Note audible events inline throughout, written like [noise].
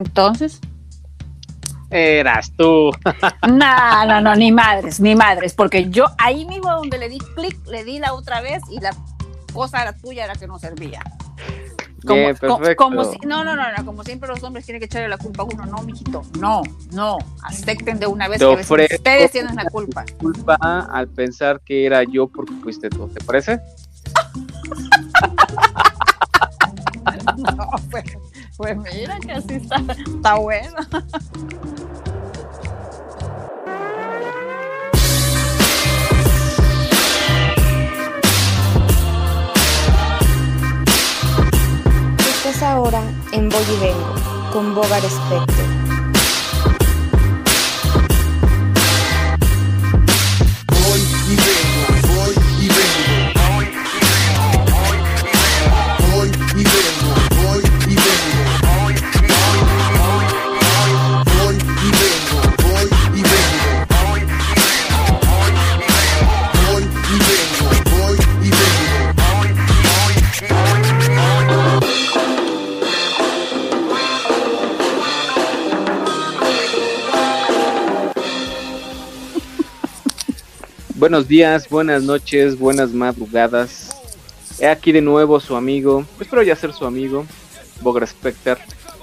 Entonces. Eras tú. [laughs] no, no, no, ni madres, ni madres, porque yo ahí mismo donde le di clic, le di la otra vez y la cosa era tuya, era que no servía. Como, perfecto. como si- no, no, no, no, como siempre los hombres tienen que echarle la culpa a uno, no, mijito, no, no, acepten de una vez que ustedes tienen la culpa. Culpa al pensar que era yo porque fuiste tú, ¿te parece? [laughs] No, pues, pues mira que así está, está bueno. Estás ahora en Voy y Vengo con Bogar Spector. Buenos días, buenas noches, buenas madrugadas. He aquí de nuevo su amigo, espero ya ser su amigo, Bogra Specter.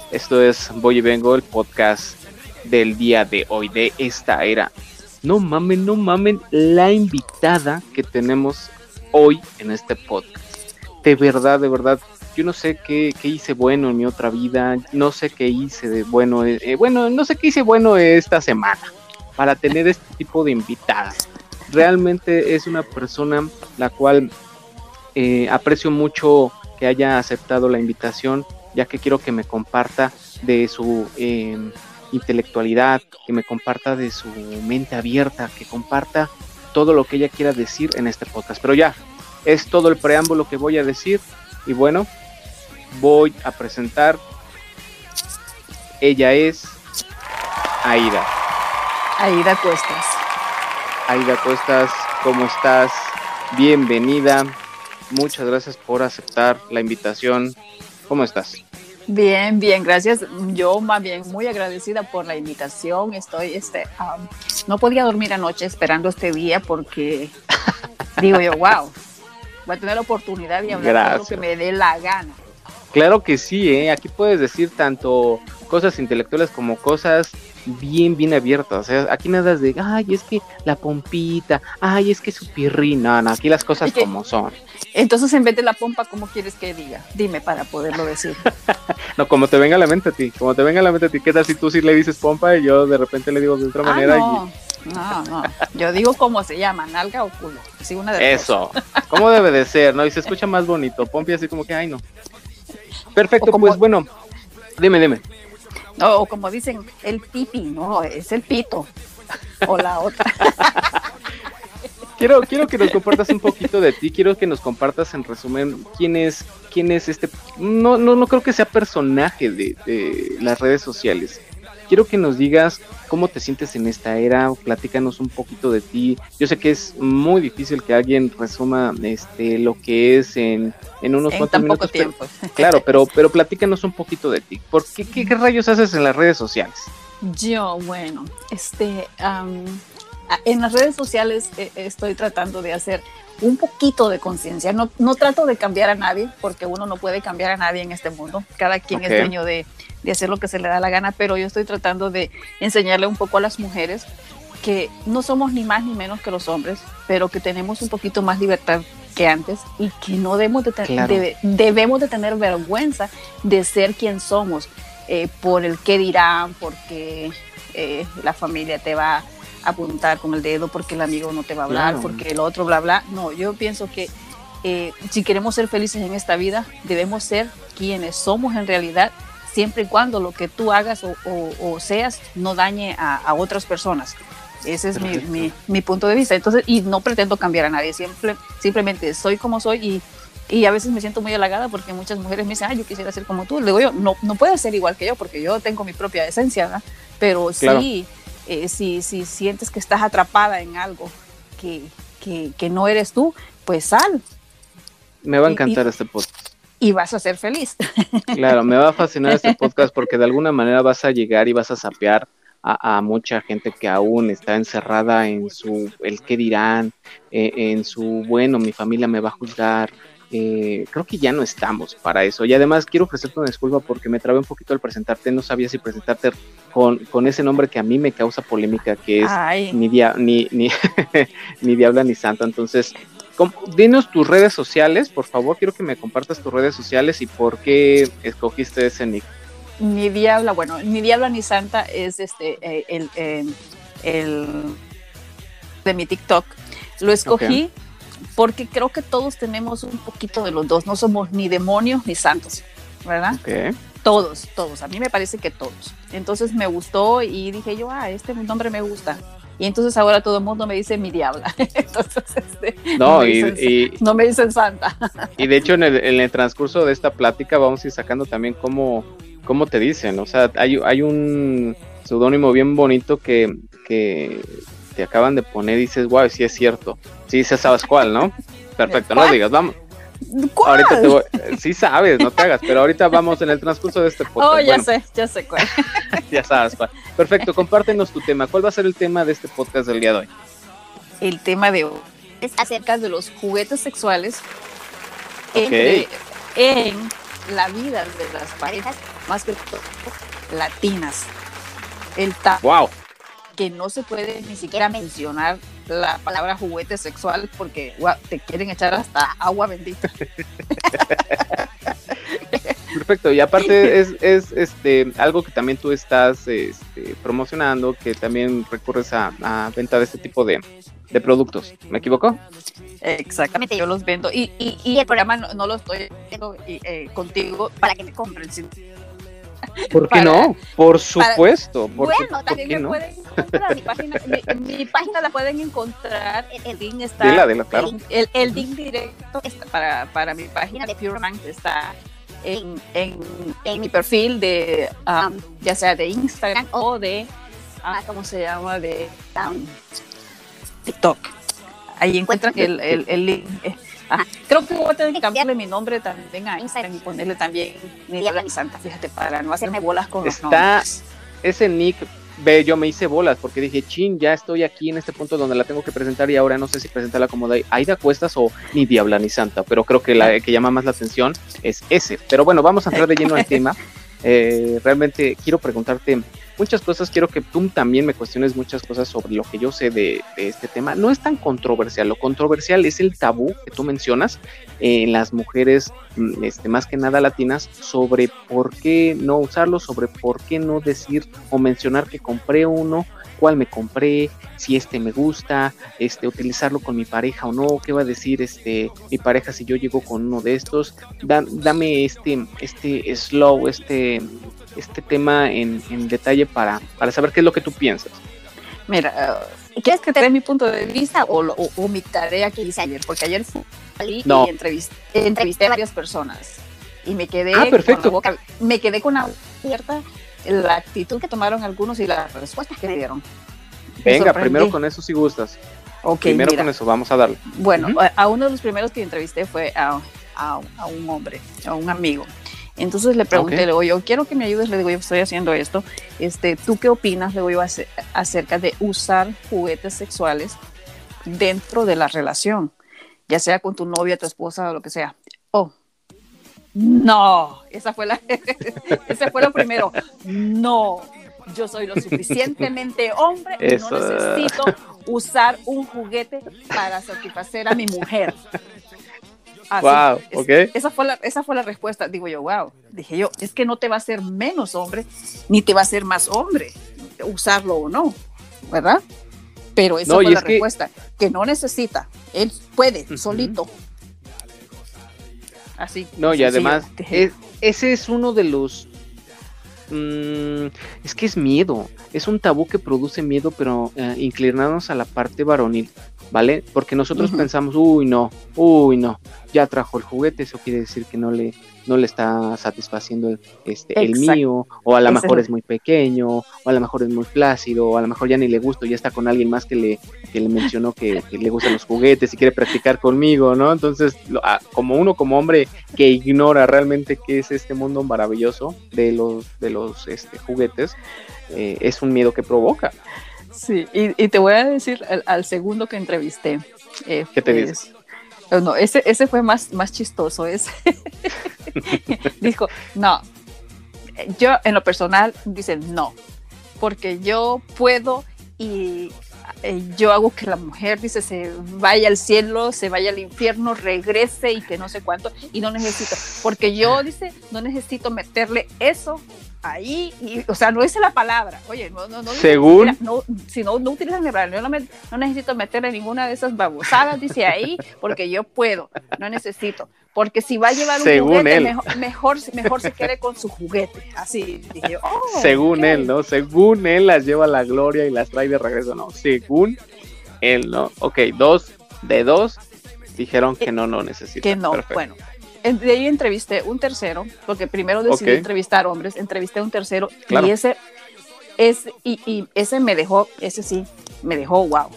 Esto es Voy y Vengo, el podcast del día de hoy, de esta era. No mamen, no mamen la invitada que tenemos hoy en este podcast. De verdad, de verdad, yo no sé qué, qué hice bueno en mi otra vida, no sé qué hice de bueno, eh, eh, bueno, no sé qué hice bueno esta semana para tener este tipo de invitadas realmente es una persona la cual eh, aprecio mucho que haya aceptado la invitación, ya que quiero que me comparta de su eh, intelectualidad, que me comparta de su mente abierta, que comparta todo lo que ella quiera decir en este podcast. Pero ya, es todo el preámbulo que voy a decir y bueno, voy a presentar. Ella es Aida. Aida Cuestas. Aida Cuestas, ¿cómo estás? Bienvenida. Muchas gracias por aceptar la invitación. ¿Cómo estás? Bien, bien, gracias. Yo más bien muy agradecida por la invitación. Estoy, este, am, no podía dormir anoche esperando este día porque [laughs] digo yo, wow, voy a tener la oportunidad de hablar de lo Gracias. que me dé la gana. Claro que sí, ¿eh? Aquí puedes decir tanto cosas intelectuales como cosas bien, bien abiertas. O sea, aquí nada es de, ay, es que la pompita, ay, es que su pirrín. No, no, aquí las cosas que- como son. Entonces, en vez de la pompa, ¿cómo quieres que diga? Dime para poderlo decir. [laughs] No, como te venga a la mente a ti, como te venga a la mente a ti, ¿qué tal si tú sí le dices pompa y yo de repente le digo de otra Ah, manera? no, no, no. Yo digo cómo se llama, nalga o culo. Sí, una de. Eso, [laughs] ¿cómo debe de ser? ¿No? Y se escucha más bonito. Pompi así como que, ay, no. Perfecto, como- pues bueno, dime, dime. O como dicen, el pipi, no, es el pito. O la otra. [laughs] Quiero, quiero que nos compartas un poquito de ti, quiero que nos compartas en resumen quién es, quién es este, no, no, no creo que sea personaje de, de las redes sociales. Quiero que nos digas cómo te sientes en esta era, platícanos un poquito de ti. Yo sé que es muy difícil que alguien resuma este lo que es en, en unos en cuantos tan poco minutos. pero- tiempo. [laughs] claro, pero, pero platícanos un poquito de ti. ¿Por qué, qué, qué rayos haces en las redes sociales? Yo, bueno, este, en las redes sociales eh, estoy tratando de hacer un poquito de conciencia. No, no trato de cambiar a nadie, porque uno no puede cambiar a nadie en este mundo. Cada quien es dueño de, de hacer lo que se le da la gana, pero yo estoy tratando de enseñarle un poco a las mujeres que no somos ni más ni menos que los hombres, pero que tenemos un poquito más libertad que antes y que no debemos de, Claro. debe- debemos de tener vergüenza de ser quien somos eh, por el qué dirán, porque eh, la familia te va a apuntar con el dedo, porque el amigo no te va a hablar, Claro. porque el otro bla bla. No, yo pienso que eh, si queremos ser felices en esta vida, debemos ser quienes somos en realidad, siempre y cuando lo que tú hagas o, o- o seas no dañe a, a otras personas. Ese es mi, mi- mi punto de vista. Entonces, y no pretendo cambiar a nadie, siempre, simplemente soy como soy y, y a veces me siento muy halagada porque muchas mujeres me dicen, ah, yo quisiera ser como tú. Le digo yo, no, no puedes ser igual que yo porque yo tengo mi propia esencia, ¿verdad? Pero Claro. sí, eh, si, si sientes que estás atrapada en algo que, que, que no eres tú, pues sal. Me va a Y- encantar este podcast. y vas a ser feliz. [laughs] Claro, me va a fascinar este podcast porque de alguna manera vas a llegar y vas a sapear a, a mucha gente que aún está encerrada en su el qué dirán, eh, en su bueno, mi familia me va a juzgar. Eh, creo que ya no estamos para eso. Y además quiero ofrecerte una disculpa porque me trabé un poquito al presentarte. No sabía si presentarte con, con ese nombre que a mí me causa polémica, que es Ay, ni, dia- ni, ni, [laughs] ni Diabla ni Santa. Entonces, dinos tus redes sociales, por favor. Quiero que me compartas tus redes sociales y por qué escogiste ese nick. mi diabla, bueno, mi diabla ni santa es este eh, el, eh, el de mi TikTok. Lo escogí porque creo que todos tenemos un poquito de los dos. No somos ni demonios ni santos, ¿verdad? Todos, todos. A mí me parece que todos. Entonces me gustó y dije yo, ah, este nombre me gusta. Y entonces ahora todo el mundo me dice mi diabla. [laughs] Entonces, este, No, me y, dicen, y, [laughs] no me dicen santa. y de hecho en el, en el transcurso de esta plática vamos a ir sacando también cómo, cómo te dicen. O sea, hay, hay un seudónimo bien bonito que, que te acaban de poner y dices, wow, sí es cierto. Sí, sí sabes cuál, ¿no? Perfecto, no digas, vamos. ¿Cuál? Ahorita te voy, sí sabes, no te hagas, pero ahorita vamos en el transcurso de este podcast. Oh, ya Bueno, sé, ya sé cuál. [laughs] ya sabes cuál. Perfecto, compártenos tu tema. ¿Cuál va a ser el tema de este podcast del día de hoy? El tema de hoy es acerca de los juguetes sexuales Ok. entre- en la vida de las parejas, más que todo latinas. El ta Wow. Que no se puede ni siquiera mencionar la palabra juguete sexual porque guau, te quieren echar hasta agua bendita. [laughs] Perfecto, y aparte es, es este algo que también tú estás este, promocionando, que también recurres a, a venta de este tipo de, de productos. ¿Me equivoco? Exactamente, yo los vendo y, y, y el programa no, no lo estoy haciendo eh, contigo para que me compren. sino- ¿Por qué Para- no? Por supuesto. Por, su- bueno, ¿por también qué me no? pueden encontrar. Mi página, mi, mi página la pueden encontrar. El, link está. Claro. El, el, el link directo está para, para mi página de Pure Man está en, en, en mi perfil de, um, ya sea de Instagram o de, ah, ¿cómo se llama? De um, TikTok. Ahí encuentran el, el, el link. Ajá. [laughs] Creo que voy a tener que cambiarle mi nombre también a Instagram y ponerle también mi diabla mi santa, fíjate, para no hacerme bolas con los Está- nombres. Ese nick, ve, yo me hice bolas porque dije, chin, ya estoy aquí en este punto donde la tengo que presentar y ahora no sé si presentarla como de Aida Cuestas o ni Diabla ni Santa, pero creo que la que llama más la atención es ese. Pero bueno, vamos a entrar de lleno al [laughs] tema. Eh, realmente quiero preguntarte muchas cosas, quiero que tú también me cuestiones muchas cosas sobre lo que yo sé de, este tema. No es tan controversial, lo controversial es el tabú que tú mencionas en las mujeres, mm, este, más que nada latinas, sobre por qué no usarlo, sobre por qué no decir o mencionar que compré uno, cuál me compré, si este me gusta, este, utilizarlo con mi pareja o no, qué va a decir este, mi pareja si yo llego con uno de estos, Da- dame este, este slow, este, este tema en, en detalle para, para saber qué es lo que tú piensas. Mira, uh, ¿quieres que te dé mi punto de vista o, o- o mi tarea que hice ayer? Porque ayer fui salí No. y entrevisté, entrevisté a varias personas y me quedé, Ah, perfecto. Con la boca, me quedé con la abierta la actitud que tomaron algunos y las respuestas que dieron. Venga, primero con eso si gustas. Ok, primero mira. con eso, vamos a darle. Bueno, Ujú. a, a uno de los primeros que entrevisté fue a, a- a un hombre, a un amigo. Entonces le pregunté, Ok. le digo, yo quiero que me ayudes, le digo, yo estoy haciendo esto. Este, ¿Tú qué opinas, le digo yo, acerca de usar juguetes sexuales dentro de la relación? Ya sea con tu novia, tu esposa o lo que sea. Oh, no, esa fue la, [laughs] ese fue lo primero. No, yo soy lo suficientemente hombre y Eso. no necesito usar un juguete para satisfacer a mi mujer. Así, Wow, es- ok. Esa fue, la, esa fue la respuesta. Digo yo, wow. Dije yo, es que no te va a hacer menos hombre, ni te va a hacer más hombre usarlo o no, ¿verdad? Pero esa No, fue la respuesta, que no necesita. Él puede, solito. Así. No, y además, es- ese es uno de los... mm, es que es miedo, es un tabú que produce miedo, pero eh, inclinarnos a la parte varonil. ¿Vale? Porque nosotros pensamos, uy, no, uy, no, ya trajo el juguete, eso quiere decir que no le, no le está satisfaciendo el, este, el mío, o a lo mejor es- muy pequeño, o a lo mejor es muy flácido, o a lo mejor ya ni le gusto, ya está con alguien más que le, que le mencionó que, que le gustan los juguetes y quiere practicar conmigo, ¿no? Entonces, lo- ah, como uno como hombre que ignora realmente qué es este mundo maravilloso de los, de los este, juguetes, eh, es un miedo que provoca. Sí, y, y te voy a decir al, al segundo que entrevisté. eh, ¿Qué te es- eh, No, ese, ese fue más, más chistoso. Ese. [laughs] Dijo, no, yo en lo personal, dice, no, porque yo puedo y eh, yo hago que la mujer, dice, se vaya al cielo, se vaya al infierno, regrese y que no sé cuánto, y no necesito, porque yo, dice, no necesito meterle eso ahí, y, o sea, no dice la palabra, oye, no, no, no, Según- mira, no, si no, no utilizan la palabra, yo no, me- no necesito meterle ninguna de esas babosadas, dice ahí, porque yo puedo, no necesito, porque si va a llevar un Según juguete, él. mejor, mejor, mejor se quede con su juguete, así, dije oh, según él, ¿no? Según él las lleva a la gloria y las trae de regreso, no. Según él, ¿no? Ok, dos de dos dijeron que no, no necesitan. que no, Perfecto. bueno. De ahí entrevisté un tercero, porque primero decidí entrevistar hombres, entrevisté un tercero Claro. y ese, ese y, y ese me dejó, ese sí, me dejó wow,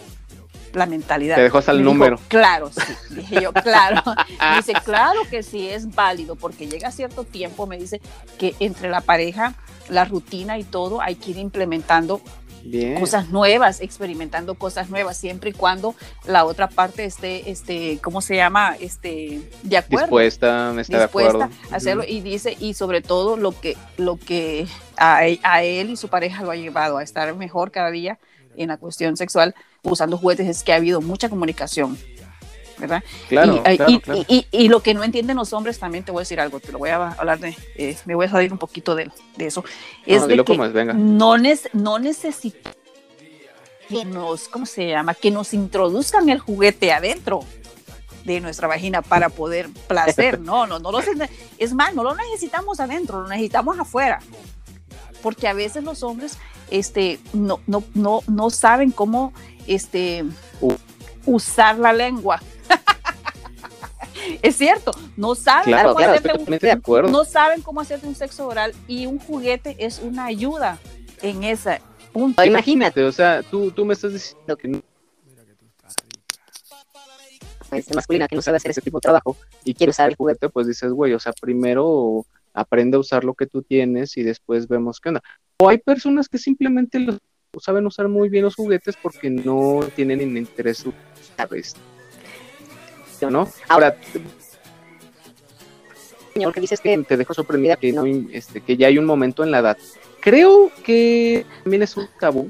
la mentalidad. Te dejó hasta el Me dijo, número. claro, sí, [laughs] dije yo, claro. [laughs] Me dice, claro que sí es válido, porque llega cierto tiempo, me dice que entre la pareja, la rutina y todo, hay que ir implementando Bien. cosas nuevas, experimentando cosas nuevas, siempre y cuando la otra parte esté, este, ¿cómo se llama? Este, de acuerdo. dispuesta, está de acuerdo. a hacerlo y dice y sobre todo lo que lo que a, a él y su pareja lo ha llevado a estar mejor cada día en la cuestión sexual usando juguetes es que ha habido mucha comunicación ¿verdad? Claro, y, claro, y- claro. y- y- y lo que no entienden los hombres también te voy a decir algo, te lo voy a hablar de, eh, me voy a salir un poquito de, de eso. Es No, de que venga. no, nece- no necesitamos que nos, ¿cómo se llama? Que nos introduzcan el juguete adentro de nuestra vagina para poder placer. [laughs] No, no, no lo Es más, no lo necesitamos adentro, lo necesitamos afuera. Porque a veces los hombres este, no, no, no, no saben cómo este, usar la lengua. Es cierto, no saben Claro, cómo claro, hacerte un- no saben cómo hacerte un sexo oral y un juguete es una ayuda en ese punto. Imagínate, o sea, tú, tú me estás diciendo que no masculina que no sabe hacer ese tipo de trabajo y quiere usar el juguete, pues dices, güey, o sea, primero aprende a usar lo que tú tienes y después vemos qué onda. O hay personas que simplemente los saben usar muy bien los juguetes porque no tienen en interés, ¿sabes? ¿No? Ahora, señor, que dices que te dejo sorprendida que no, este, que ya hay un momento en la edad. Creo que también es un tabú.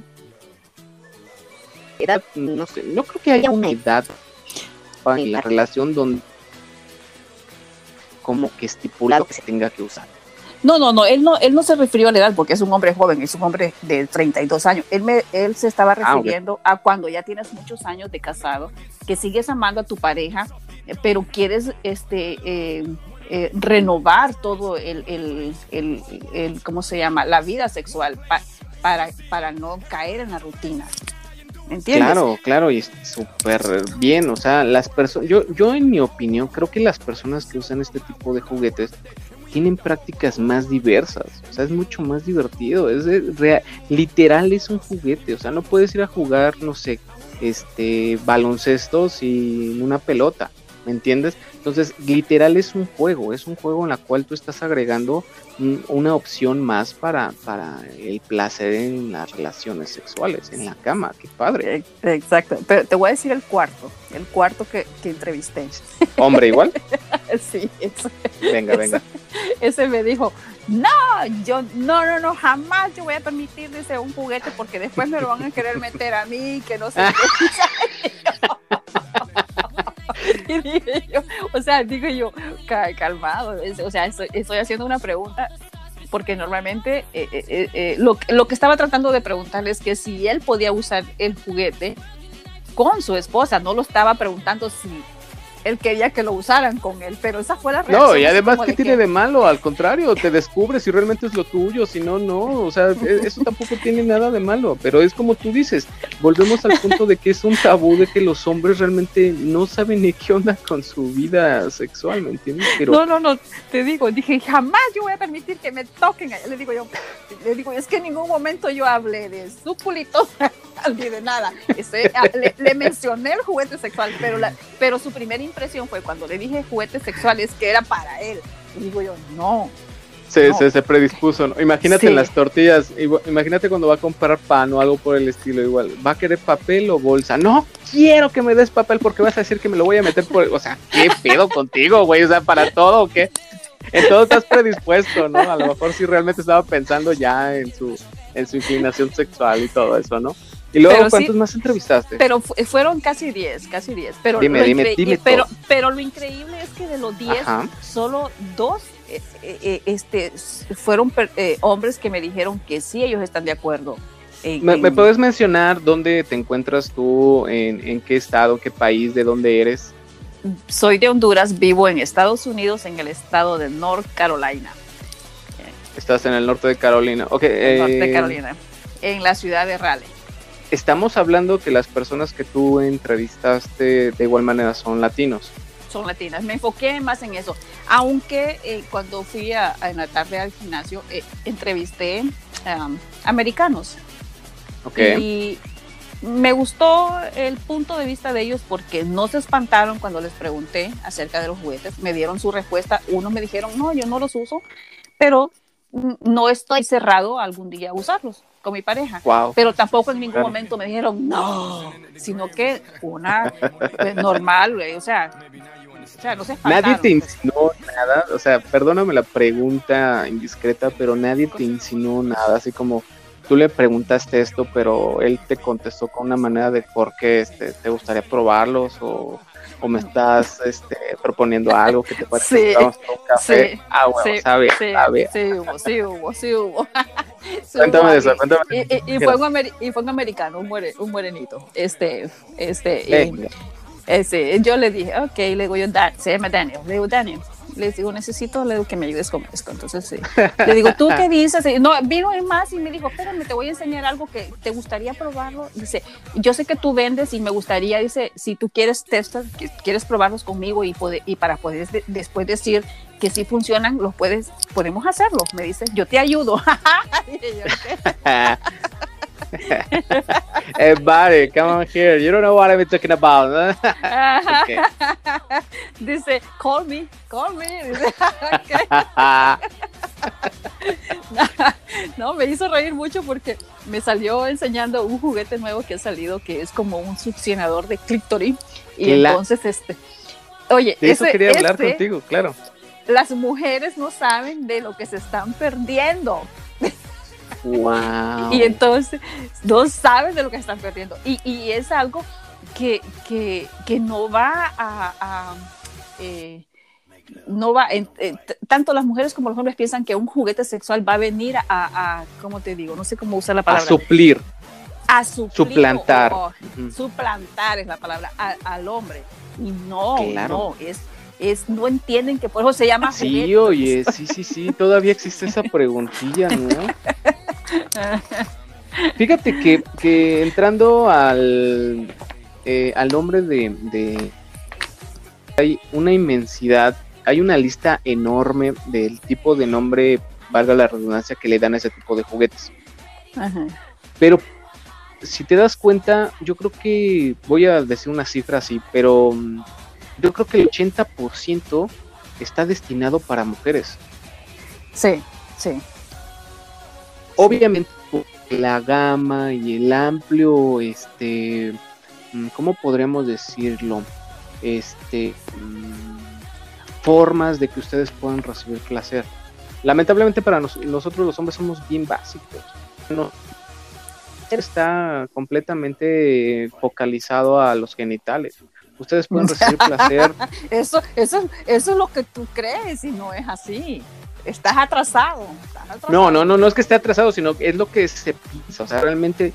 Edad, no sé, no creo que haya una edad en la relación donde como que estipulado que se tenga que usar. No, no, no, él no, él no se refirió a la edad porque es un hombre joven, es un hombre de 32 años. Él, me, él se estaba Ah, refiriendo a cuando ya tienes muchos años de casado, que sigues amando a tu pareja, eh, pero quieres este, eh, eh, renovar todo el, el, el, el- ¿cómo se llama? La vida sexual pa- para, para no caer en la rutina. ¿Me entiendes? Claro, claro, y es súper bien, o sea, las personas, yo, yo en mi opinión, creo que las personas que usan este tipo de juguetes tienen prácticas más diversas, o sea, es mucho más divertido, es literal es un juguete, o sea, no puedes ir a jugar, no sé, este, baloncesto sin una pelota, ¿me entiendes? Entonces, literal es un juego, es un juego en la cual tú estás agregando una opción más para, para el placer en las relaciones sexuales, en la cama, qué padre. Eh, Exacto, pero te voy a decir el cuarto, el cuarto que, que entrevisté. Hombre igual, [laughs] Sí, ese, venga, venga. ese me dijo, no, yo, no, no, no, jamás yo voy a permitir, dice, un juguete porque después me lo van a querer meter a mí, que no sé qué. [laughs] [laughs] [laughs] Y dije yo, o sea, digo yo, ca- calmado, o sea, estoy, estoy haciendo una pregunta porque normalmente eh, eh, eh, eh, lo, lo que estaba tratando de preguntarle es que si él podía usar el juguete con su esposa, no lo estaba preguntando si él quería que lo usaran con él, pero esa fue la reacción. No, y además, ¿qué de tiene que- de malo? Al contrario, te descubres si realmente es lo tuyo, si no, no. O sea, e- eso tampoco tiene nada de malo. Pero es como tú dices, volvemos al punto de que es un tabú de que los hombres realmente no saben ni qué onda con su vida sexual, ¿me entiendes? Pero No, no, no, te digo, dije, jamás yo voy a permitir que me toquen. Le digo yo, le digo, es que en ningún momento yo hablé de su culito, [laughs] ni de nada. Le, le mencioné el juguete sexual, pero, la, pero su primera impresión fue cuando le dije juguete sexual es que era para él. Y digo yo, no. se, no. se, se predispuso. ¿no? Imagínate Sí. en las tortillas, imagínate cuando va a comprar pan o algo por el estilo, igual. ¿Va a querer papel o bolsa? No quiero que me des papel porque vas a decir que me lo voy a meter por. O sea, ¿qué pedo contigo, güey? O sea, para todo o qué. En todo estás predispuesto, ¿no? A lo mejor sí realmente estaba pensando ya en su, en su inclinación sexual y todo eso, ¿no? Y luego, Pero sí- ¿cuántos más entrevistaste? Pero fu- fueron casi 10, casi 10. Pero, Dime, lo dime, dime pero, pero lo increíble es que de los 10, Ajá. solo dos eh, eh, eh, este, fueron eh, hombres que me dijeron que sí, ellos están de acuerdo. en- ¿Me, puedes mencionar dónde te encuentras tú, en, en qué estado, qué país, de dónde eres? Soy de Honduras, vivo en Estados Unidos, en el estado de North Carolina. Estás en el norte de Carolina. Ok, en Norte de Carolina, en la ciudad de Raleigh. Estamos hablando que las personas que tú entrevistaste de igual manera son latinos. Son latinas. Me enfoqué más en eso. Aunque eh, cuando fui a, a- en la tarde al gimnasio, eh, entrevisté um, americanos. Ok. Y me gustó el punto de vista de ellos porque no se espantaron cuando les pregunté acerca de los juguetes. Me dieron su respuesta. Unos me dijeron, no, yo no los uso, pero no estoy cerrado algún día a usarlos con mi pareja. Wow. Pero tampoco en ningún momento me dijeron no, sino que una eh, normal, güey, o sea, o sea, no se. Nadie te insinuó nada, o sea, perdóname la pregunta indiscreta, pero nadie te insinuó nada, así como tú le preguntaste esto, pero él te contestó con una manera de por qué este, te gustaría probarlos o, o me estás este, proponiendo algo que te [laughs] parece Sí, que vamos a un café. sí, ah, bueno, sí, sabe, Sí, sabe. sí hubo, sí hubo, sí hubo. [laughs] Sí Cuéntame hubo de eso, cuéntame. Y, y- y fue un y fue un americano, un, more- un morenito. Este, este, y- ese, yo le dije, ok, le digo yo, Dan- se llama Daniel. Le digo, Daniel, le digo, necesito que me ayudes con esto. Entonces, sí. le digo, ¿tú qué dices? Y no, vino en más y me dijo, espérame, te voy a enseñar algo que te gustaría probarlo. Dice, yo sé que tú vendes y me gustaría, dice, si tú quieres testar, que- quieres probarlos conmigo y, poder, y para poder de- después decir que sí funcionan, los puedes, podemos hacerlo. Me dice, yo te ayudo. [laughs] [laughs] Hey, buddy, come on here. You don't know what I'm talking about. ¿no? Ajá. Ok. Dice, call me, call me. Dice. [laughs] No, me hizo reír mucho porque me salió enseñando un juguete nuevo que ha salido que es como un succionador de clítoris. Y entonces, este, oye, De eso ese- quería hablar este, contigo, claro. las mujeres no saben de lo que se están perdiendo. Wow. Y entonces no saben de lo que están perdiendo. Y, y es algo que, que, que no va a... a, eh, no va, eh, tanto las mujeres como los hombres piensan que un juguete sexual va a venir a, a ¿cómo te digo? No sé cómo usar la a palabra. suplir. a suplir suplantar. o- o Ujú. suplantar es la palabra a- al hombre. Y no, Claro. no, es, es, no entienden que por eso se llama Sí, oye, sí, sí, sí, todavía existe esa preguntilla, ¿no? [laughs] Fíjate que, que entrando al, eh, al nombre de, de- Hay una inmensidad, hay una lista enorme del tipo de nombre, valga la redundancia, que le dan a ese tipo de juguetes. Ajá. Pero si te das cuenta, yo creo que, voy a decir una cifra así, pero mm, yo creo que el 80% está destinado para mujeres. Sí, sí. Obviamente la gama y el amplio, este, mm, ¿cómo podríamos decirlo? Este, mm, formas de que ustedes puedan recibir placer. Lamentablemente para nos- nosotros los hombres somos bien básicos. No, está completamente focalizado a los genitales. Ustedes pueden recibir [laughs] placer Eso, eso, eso es lo que tú crees y no es así. Estás atrasado. estás atrasado. No, no, no, no es que esté atrasado, sino que es lo que se piensa. O sea, realmente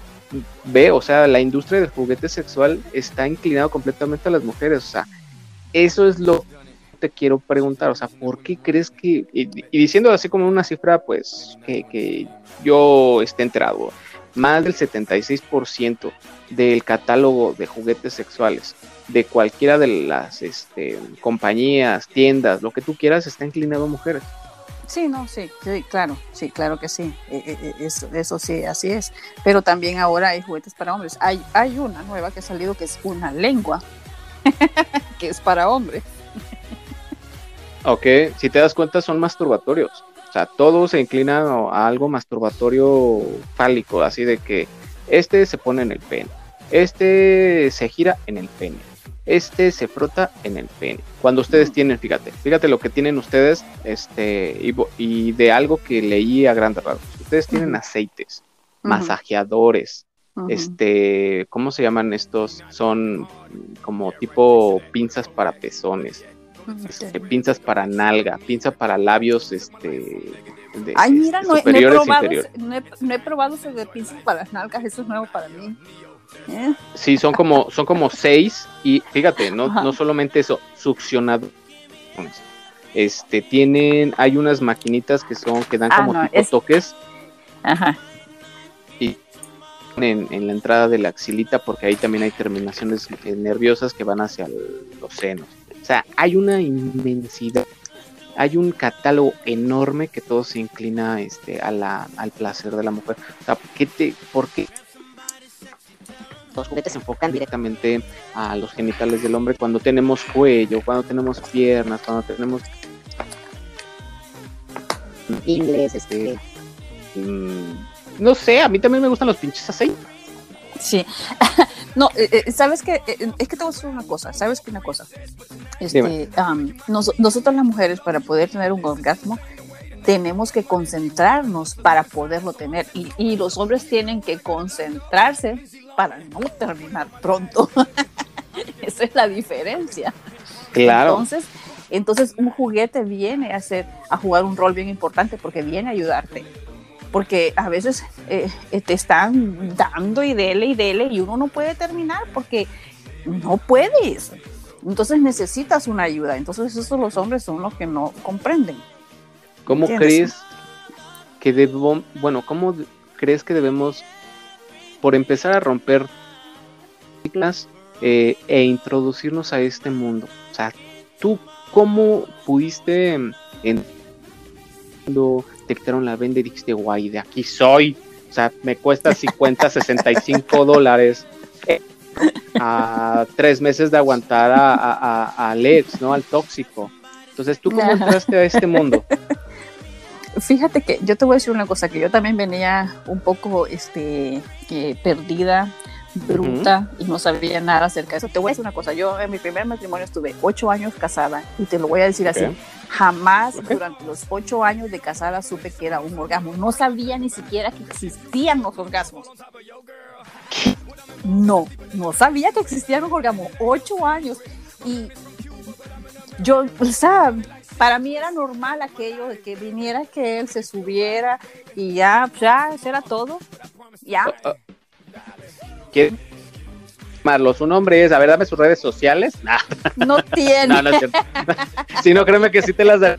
ve, o sea, la industria del juguete sexual está inclinado completamente a las mujeres. O sea, eso es lo que te quiero preguntar, o sea, ¿por qué crees que, y, y diciendo así como una cifra, pues, que, que yo esté enterado, más del 76% del catálogo de juguetes sexuales de cualquiera de las este, compañías, tiendas, lo que tú quieras, está inclinado a mujeres. Sí, no, sí, sí, claro, sí, claro que sí, eh, eh, eh, eso, eso sí, así es. Pero también ahora hay juguetes para hombres. Hay, hay una nueva que ha salido que es una lengua, [laughs] que es para hombres. Ok, si te das cuenta son masturbatorios. O sea, todo se inclina a algo masturbatorio fálico, así de que este se pone en el pene, este se gira en el pene, este se frota en el pene. Cuando ustedes tienen, fíjate, fíjate lo que tienen ustedes, este, y, de algo que leí a grandes rasgos. Ustedes tienen aceites, masajeadores, este, ¿cómo se llaman estos? Son como tipo pinzas para pezones, este, pinzas para nalga, pinza para labios, este, de- Ay, mira, no, he- no he superiores e probado, inferiores. ese- no, he, no he probado ese de pinzas para las nalgas, eso es nuevo para mí. ¿Eh? Sí, son como, son como seis y fíjate, no, Ajá. no solamente eso, succionadores. Este, tienen, hay unas maquinitas que son, que dan Ah, como no, tipo es- toques Ajá. en, en la entrada de la axilita porque ahí también hay terminaciones eh, nerviosas que van hacia el- los senos. O sea, hay una inmensidad, hay un catálogo enorme que todo se inclina este, a la, al placer de la mujer. O sea, ¿qué te, ¿por qué los juguetes se enfocan directamente a los genitales del hombre cuando tenemos cuello, cuando tenemos piernas, cuando tenemos inglés, este, mm, no sé, a mí también me gustan los pinches aceites. Sí. [laughs] no, eh, eh, sabes que es que te voy a decir una cosa, sabes que una cosa. Este, nos- nosotros las mujeres para poder tener un orgasmo tenemos que concentrarnos para poderlo tener y, y los hombres tienen que concentrarse para no terminar pronto. [laughs] Esa es la diferencia. Claro. Entonces, entonces un juguete viene a hacer, a jugar un rol bien importante porque viene a ayudarte. Porque a veces eh, eh, te están dando y dele y dele y uno no puede terminar porque no puedes. Entonces necesitas una ayuda. Entonces esos los hombres son los que no comprenden. ¿Cómo crees que bueno, cómo crees que debemos, por empezar a romper ciclas eh, e introducirnos a este mundo? O sea, tú cómo pudiste mm, en cuando te quitaron la venda y dijiste, guay, de aquí soy. O sea, me cuesta [laughs] 50, 65 dólares. eh, a tres meses de aguantar a, a, a, a Lex, ¿no? Al tóxico. Entonces, ¿tú cómo entraste a este mundo? [laughs] Fíjate que yo te voy a decir una cosa, que yo también venía un poco este, perdida, bruta y no sabía nada acerca de eso. Te voy a decir una cosa, yo en mi primer matrimonio estuve ocho años casada y te lo voy a decir así, jamás durante los ocho años de casada supe que era un orgasmo, no sabía ni siquiera que existían los orgasmos. No, no sabía que existían los orgasmos, ocho años y yo, o sea, para mí era normal aquello de que viniera que él se subiera y ya, ya, eso era todo. Ya, ¿Quién? Marlo, su nombre es, a ver, dame sus redes sociales. [laughs] Nah, no tiene. no, no es cierto. [laughs] si no, créeme que sí te las da.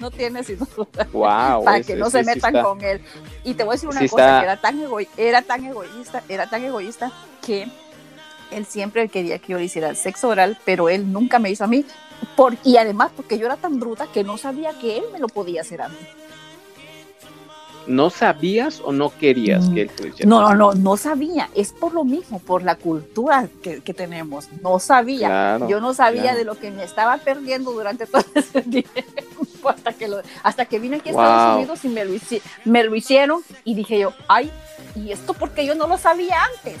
no tiene sino. [laughs] Wow. para que no se metan está. con él. Y te voy a decir una Sí cosa, está- que era tan, era tan egoísta, era tan egoísta que él siempre quería que yo le hiciera el sexo oral, pero él nunca me hizo a mí. Por, y además porque yo era tan bruta que no sabía que él me lo podía hacer a mí. ¿No sabías o no querías que él hiciera? No, no, no, no sabía. Es por lo mismo, por la cultura que, que tenemos. No sabía. Claro, Yo no sabía claro. de lo que me estaba perdiendo durante todo [laughs] ese tiempo hasta que, lo, hasta que vine aquí a Wow. Estados Unidos y me lo, me lo hicieron y dije yo, ay, ¿y esto porque yo no lo sabía antes?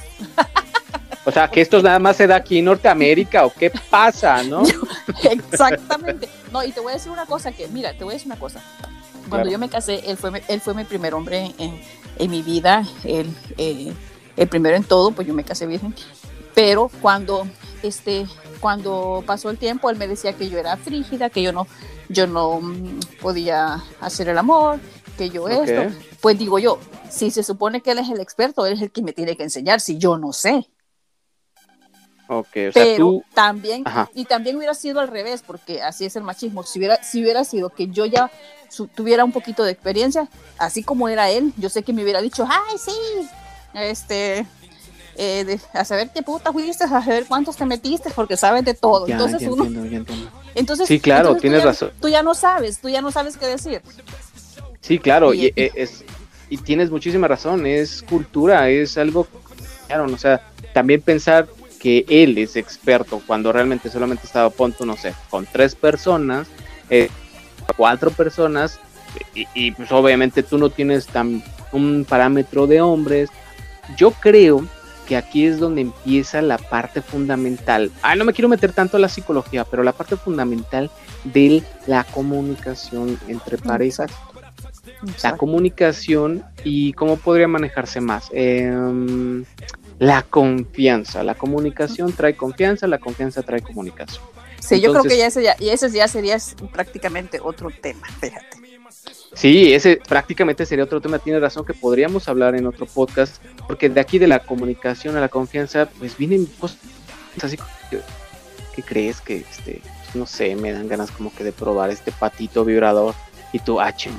O sea, que esto nada más se da aquí en Norteamérica o qué pasa, ¿no? [laughs] Exactamente. No, y te voy a decir una cosa que, mira, te voy a decir una cosa. Cuando Claro. yo me casé, él fue, él fue mi primer hombre en, en mi vida, él, eh, el primero en todo, pues yo me casé virgen. Pero cuando, este, cuando pasó el tiempo, él me decía que yo era frígida, que yo no, yo no mm, podía hacer el amor, que yo Ok. esto. Pues digo yo, si se supone que él es el experto, él es el que me tiene que enseñar, si yo no sé. Ok, o sea, pero tú. también Ajá. y también hubiera sido al revés porque así es el machismo si hubiera si hubiera sido que yo ya tuviera un poquito de experiencia así como era él yo sé que me hubiera dicho ay sí este eh, de- a saber qué puta fuiste a saber cuántos te metiste porque sabes de todo Ya, entonces ya uno entiendo, ya entiendo. [laughs] entonces Sí, claro, entonces tú tienes ya- razón. tú ya no sabes tú ya no sabes qué decir Sí, claro, y, Y- eh, es, y tienes muchísima razón, es cultura, es algo, claro, o sea, también pensar que él es experto cuando realmente solamente estaba a punto, no sé, con tres personas, eh, cuatro personas, y, y, pues obviamente tú no tienes tan un parámetro de hombres. Yo creo que aquí es donde empieza la parte fundamental. Ay, no me quiero meter tanto a la psicología, pero la parte fundamental de la comunicación entre parejas la comunicación y cómo podría manejarse más. Em, la confianza. La comunicación trae confianza, la confianza trae comunicación. sí yo creo que ya ese ya y ese ya sería prácticamente otro tema fíjate Sí, ese prácticamente sería otro tema, tiene razón que podríamos hablar en otro podcast, porque de aquí de la comunicación a la confianza, pues vienen cosas así como que, ¿qué crees que este, no sé, me dan ganas como que de probar este patito vibrador y tú H.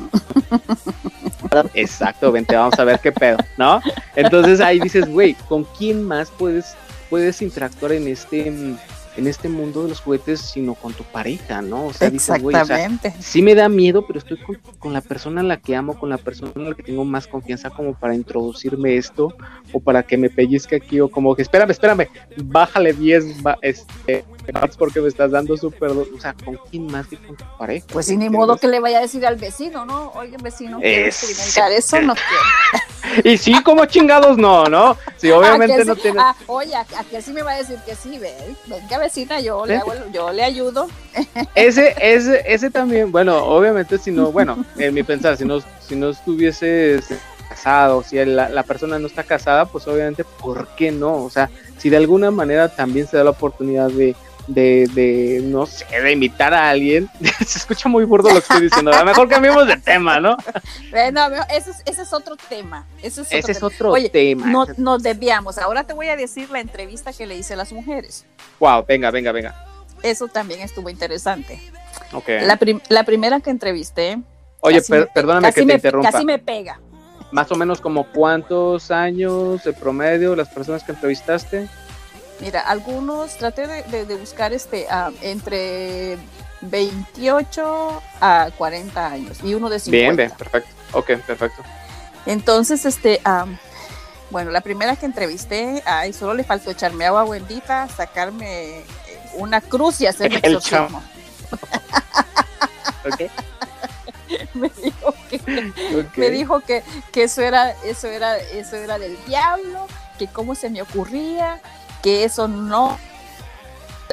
Exacto, vente, vamos a ver qué pedo, ¿no? Entonces ahí dices, güey, ¿con quién más puedes, puedes interactuar en este, en este mundo de los juguetes sino con tu pareja, ¿no? O sea, dices, güey, o sea, sí me da miedo, pero estoy con, con la persona a la que amo, con la persona a la que tengo más confianza como para introducirme esto o para que me pellizque aquí o como que espérame, espérame, bájale 10 ba- este, porque me estás dando súper, do-". o sea, ¿con quién más que con tu pareja? Pues sí, ni modo que le vaya a decir al vecino, ¿no? Oye, vecino, Ese- experimentar eso, no quiero. [laughs] Y sí, como chingados no, ¿no? Sí, [laughs] obviamente no sí- tiene... ah, oye, aquel sí me va a decir que sí, ve, venga vecina, yo le, hago yo le ayudo. [laughs] Ese, ese, ese también, bueno, obviamente si no, bueno, en mi pensar, si no, si no estuvieses casado, si la, la persona no está casada, pues obviamente, ¿por qué no? O sea, si de alguna manera también se da la oportunidad de, de, de no sé, de invitar a alguien, [laughs] se escucha muy burdo lo que estoy diciendo, a lo mejor cambiemos de tema, ¿no? Eh, no, veo, ese, es, ese es otro tema. Ese es otro, Ese es tema. otro Oye, tema. No, nos desviamos. Ahora te voy a decir la entrevista que le hice a las mujeres. Wow, venga, venga, venga. Eso también estuvo interesante. Ok. La, prim- la primera que entrevisté. Oye, per- perdóname que te me- interrumpa. Casi me pega. Más o menos como cuántos años de promedio las personas que entrevistaste. Mira, algunos traté de, de- de buscar este ah, entre 28 a 40 años y uno de 50. Bien, bien, perfecto. Ok, perfecto. Entonces, este, am, bueno, la primera que entrevisté, ay, solo le faltó echarme agua bendita, sacarme eh, una cruz y hacerme [laughs] El exorcismo. Ok. [laughs] me dijo que, me dijo que, que eso era, eso era, eso era del diablo, que cómo se me ocurría, que eso no,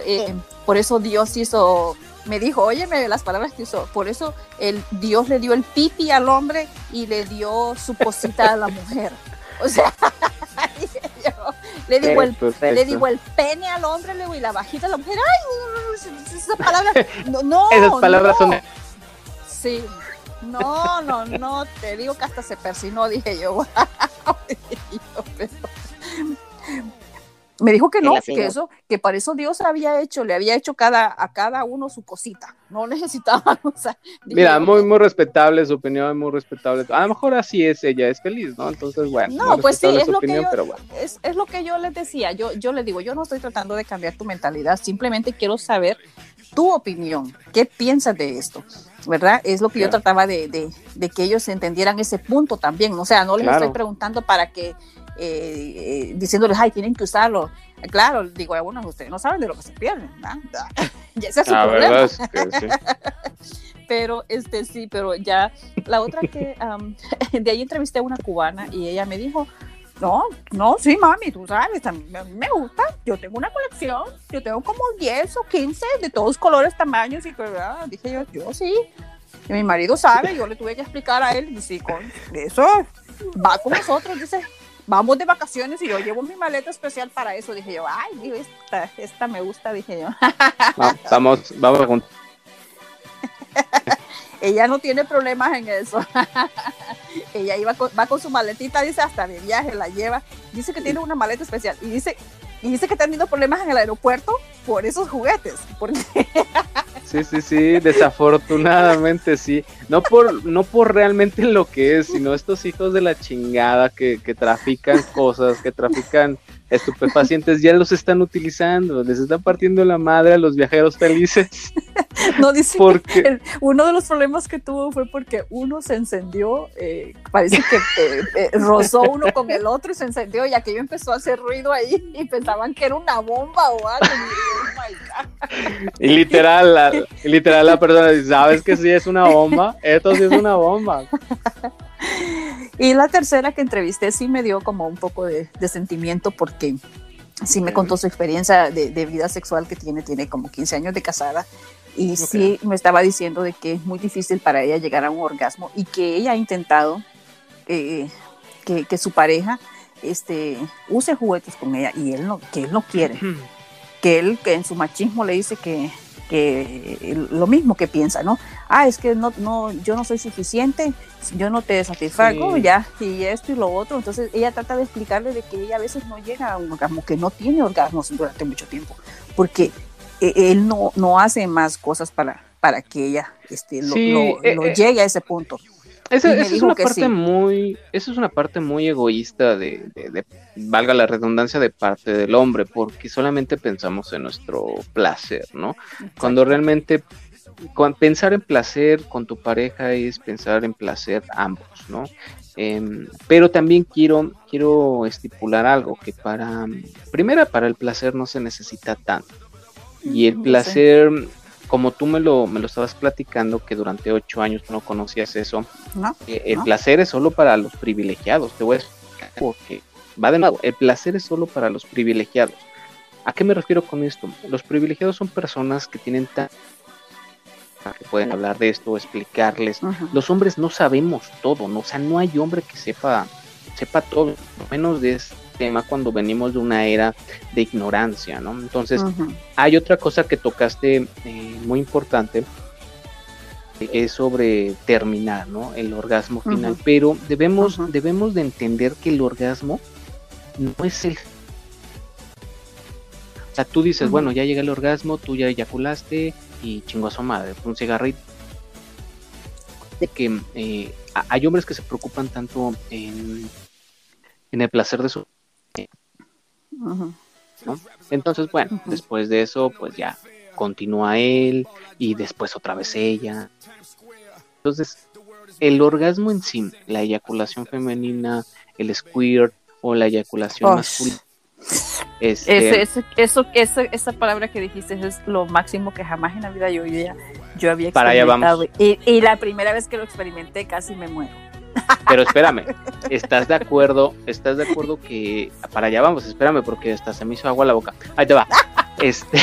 eh, por eso Dios hizo, me dijo, óyeme las palabras que usó, por eso el Dios le dio el pipi al hombre y le dio su cosita a la mujer. O sea, [laughs] yo, le digo el le digo el pene al hombre le digo, y la vagina a la mujer. Ay, esas palabras. No, no. Esas palabras [laughs] no. son. Sí. No, no, no. Te digo que hasta se persinó, dije yo. [laughs] Me dijo que no, que eso, que para eso Dios había hecho, le había hecho cada, a cada uno su cosita. No [laughs] necesitaba, o sea, Mira, muy, muy respetable su opinión, muy respetable. A lo mejor así es, ella es feliz, ¿no? Entonces, bueno. No, pues sí, es lo que yo- bueno. es, es lo que yo les decía. Yo, yo les digo, yo no estoy tratando de cambiar tu mentalidad, simplemente quiero saber tu opinión. ¿Qué piensas de esto? ¿Verdad? Es lo que yo trataba de, de- de que ellos entendieran ese punto también. O sea, no les Claro. estoy preguntando para que, eh, eh, diciéndoles, ay, tienen que usarlo. Claro, digo, bueno, ustedes no saben de lo que se pierden, ¿verdad? [laughs] Y ese es su problema verdad es que sí. [laughs] pero este sí, pero ya la otra que am, [laughs] de ahí entrevisté a una cubana y ella me dijo, no, no, sí, mami, tú sabes, a mí, me gusta, yo tengo una colección, yo tengo como 10 o 15 de todos colores, tamaños y ah, dije yo, yo sí. Y mi marido sabe, yo le tuve que explicar a él, y sí, con eso va con nosotros, dice, vamos de vacaciones y yo llevo mi maleta especial para eso, dije yo, ay, digo, esta, esta me gusta, dije yo. [laughs] Va- vamos, vamos a juntar. [laughs] Ella no tiene problemas en eso. [laughs] Ella iba con- va con su maletita, dice, hasta de viaje la lleva. Dice que tiene una maleta especial. Y dice, y dice que te han tenido problemas en el aeropuerto por esos juguetes. Porque [laughs] Sí, sí, sí, desafortunadamente sí. No por, no por realmente lo que es, sino estos hijos de la chingada que, que trafican cosas, que trafican estupefacientes, ya los están utilizando, les están partiendo la madre a los viajeros felices. [laughs] no dice Porque- que el- uno de los problemas que tuvo fue porque uno se encendió, eh, parece que eh, eh, rozó uno con el otro y se encendió y aquello empezó a hacer ruido ahí y pensaban que era una bomba o algo. Y, oh literal, la, literal la persona dice, ¿sabes que sí es una bomba? Esto sí es una bomba. [laughs] Y la tercera que entrevisté sí me dio como un poco de, de sentimiento porque sí me contó su experiencia de, de vida sexual que tiene, tiene como 15 años de casada. Y sí me estaba diciendo de que es muy difícil para ella llegar a un orgasmo y que ella ha intentado eh, que, que su pareja este, use juguetes con ella y él no, que él no quiere, que él que en su machismo le dice que, que lo mismo que piensa, ¿no? Ah, es que no, no, yo no soy suficiente, yo no te satisfago, Sí. ya, y esto y lo otro. Entonces ella trata de explicarle de que ella a veces no llega a un orgasmo, que no tiene orgasmos durante mucho tiempo, porque eh, él no, no hace más cosas para, para que ella este, lo, Sí, lo- eh, lo eh, llegue a ese punto. Esa, es una parte sí. muy, eso es una parte muy egoísta de, de- de- valga la redundancia, de parte del hombre, porque solamente pensamos en nuestro placer, ¿no? Cuando realmente pensar en placer con tu pareja es pensar en placer ambos, ¿no? Em, pero también quiero, quiero estipular algo, que para, primera, para el placer no se necesita tanto. Y el placer, como tú me lo, me lo estabas platicando, que durante ocho años no conocías eso, ¿no? eh, el ¿No? placer es solo para los privilegiados. Te voy a explicar porque va de nuevo. El placer es solo para los privilegiados. ¿A qué me refiero con esto? Los privilegiados son personas que tienen tan que pueden hablar de esto, explicarles. Los hombres no sabemos todo, ¿no? O sea, no hay hombre que sepa, sepa todo, menos de este tema cuando venimos de una era de ignorancia, ¿no? Entonces, hay otra cosa que tocaste eh, muy importante, que es sobre terminar, ¿no? El orgasmo final. Pero debemos, debemos de entender que el orgasmo no es el... O sea, tú dices, bueno, ya llega el orgasmo, tú ya eyaculaste y chingo a su madre, un cigarrito. De que eh, hay hombres que se preocupan tanto en, en el placer de su Entonces, bueno, después de eso, pues ya continúa él y después otra vez ella. Entonces, el orgasmo en sí, la eyaculación femenina, el squirt o la eyaculación Oh. masculina, este, eso, esa, esa palabra que dijiste es lo máximo que jamás en la vida yo, yo, yo había Para allá experimentado. Y, y la primera vez que lo experimenté casi me muero. Pero espérame, ¿estás de acuerdo? ¿Estás de acuerdo que para allá vamos? Espérame porque hasta se me hizo agua la boca. Ahí te va. Este [laughs]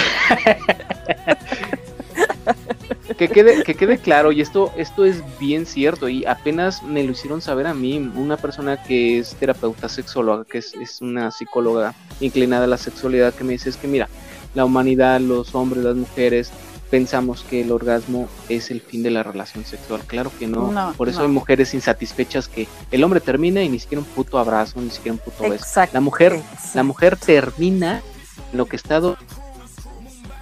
que quede, que quede claro, y esto, esto es bien cierto, y apenas me lo hicieron saber a mí, una persona que es terapeuta sexóloga, que es, es una psicóloga inclinada a la sexualidad, que me dice es que mira, la humanidad, los hombres, las mujeres, pensamos que el orgasmo es el fin de la relación sexual. Claro que no. No, Por eso no. hay mujeres insatisfechas que el hombre termina y ni siquiera un puto abrazo, ni siquiera un puto beso. Exacto. La mujer, la exacto. mujer termina lo que está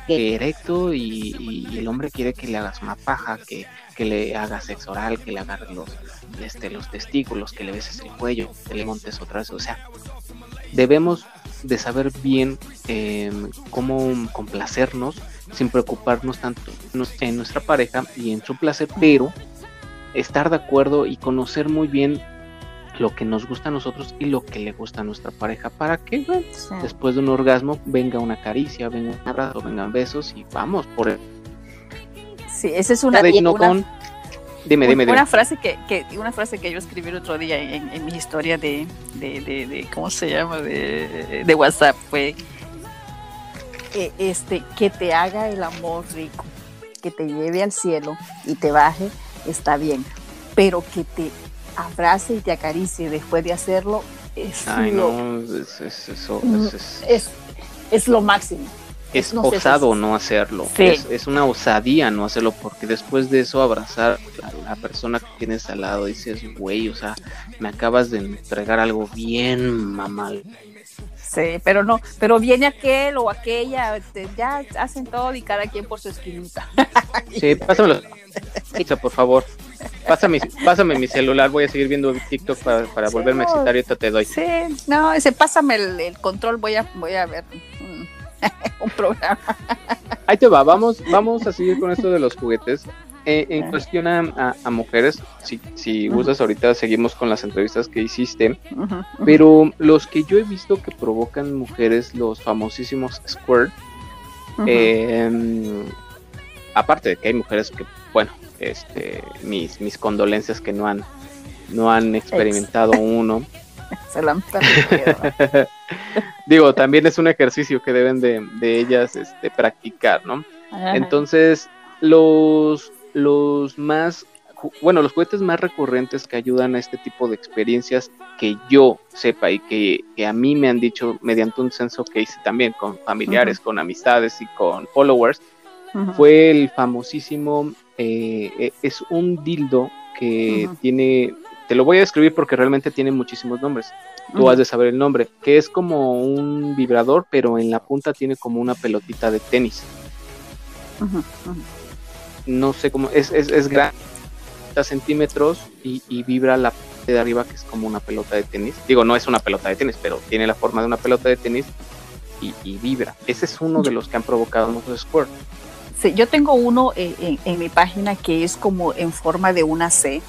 erecto y, y el hombre quiere que le hagas una paja, que, que le hagas sexo oral, que le agarres los, este, los testículos, que le beses el cuello, que le montes otra vez. O sea, debemos de saber bien eh, cómo complacernos sin preocuparnos tanto en nuestra pareja y en su placer, pero estar de acuerdo y conocer muy bien lo que nos gusta a nosotros y lo que le gusta a nuestra pareja para que bueno, Sí. después de un orgasmo venga una caricia, venga un abrazo, vengan besos y vamos por el Sí, esa es una, no una- con- Dime, dime, dime. una frase que, que una frase que yo escribí el otro día en, en mi historia de, de, de, de- cómo se llama de, de WhatsApp fue eh, este que te haga el amor rico que te lleve al cielo y te baje está bien pero que te abrace y te acaricie después de hacerlo es Ay, lo, no, es, es- eso, Mm, es, lo máximo es no osado no hacerlo. Sí. Es una osadía no hacerlo porque después de eso abrazar a la persona que tienes al lado dices, güey, o sea, me acabas de entregar algo bien mamal. Sí, pero no, pero viene aquel o aquella, ya hacen todo y cada quien por su esquinita. [laughs] Sí, pásamelo. Por favor. Pásame, pásame mi celular, voy a seguir viendo TikTok para, para Sí, volverme a excitar, ahorita te doy. Sí, no, ese pásame el, el control, voy a, voy a ver un, [laughs] un programa. Ahí te va, vamos, vamos a seguir con esto de los juguetes. Eh, en cuestión a, a- a mujeres, si, si gustas ahorita seguimos con las entrevistas que hiciste, pero los que yo he visto que provocan mujeres, los famosísimos squirt, eh, aparte de que hay mujeres que, bueno, este, mis, mis condolencias que no han, no han experimentado uno. [laughs] Han perdido. [laughs] Digo, también es un ejercicio que deben de, de ellas este, practicar, ¿no? Entonces, los, los más, bueno, los juguetes más recurrentes que ayudan a este tipo de experiencias que yo sepa y que, que a mí me han dicho mediante un censo que hice también con familiares, con amistades y con followers, fue el famosísimo, eh, eh, es un dildo que tiene, te lo voy a describir porque realmente tiene muchísimos nombres, tú has de saber el nombre, que es como un vibrador, pero en la punta tiene como una pelotita de tenis. No sé cómo, es, es, es grande, 30 centímetros y, y vibra la parte de arriba que es como una pelota de tenis. Digo, no es una pelota de tenis, pero tiene la forma de una pelota de tenis y, y vibra. Ese es uno de los que han provocado muchos squirt. Sí, yo tengo uno eh, en, en mi página que es como en forma de una C.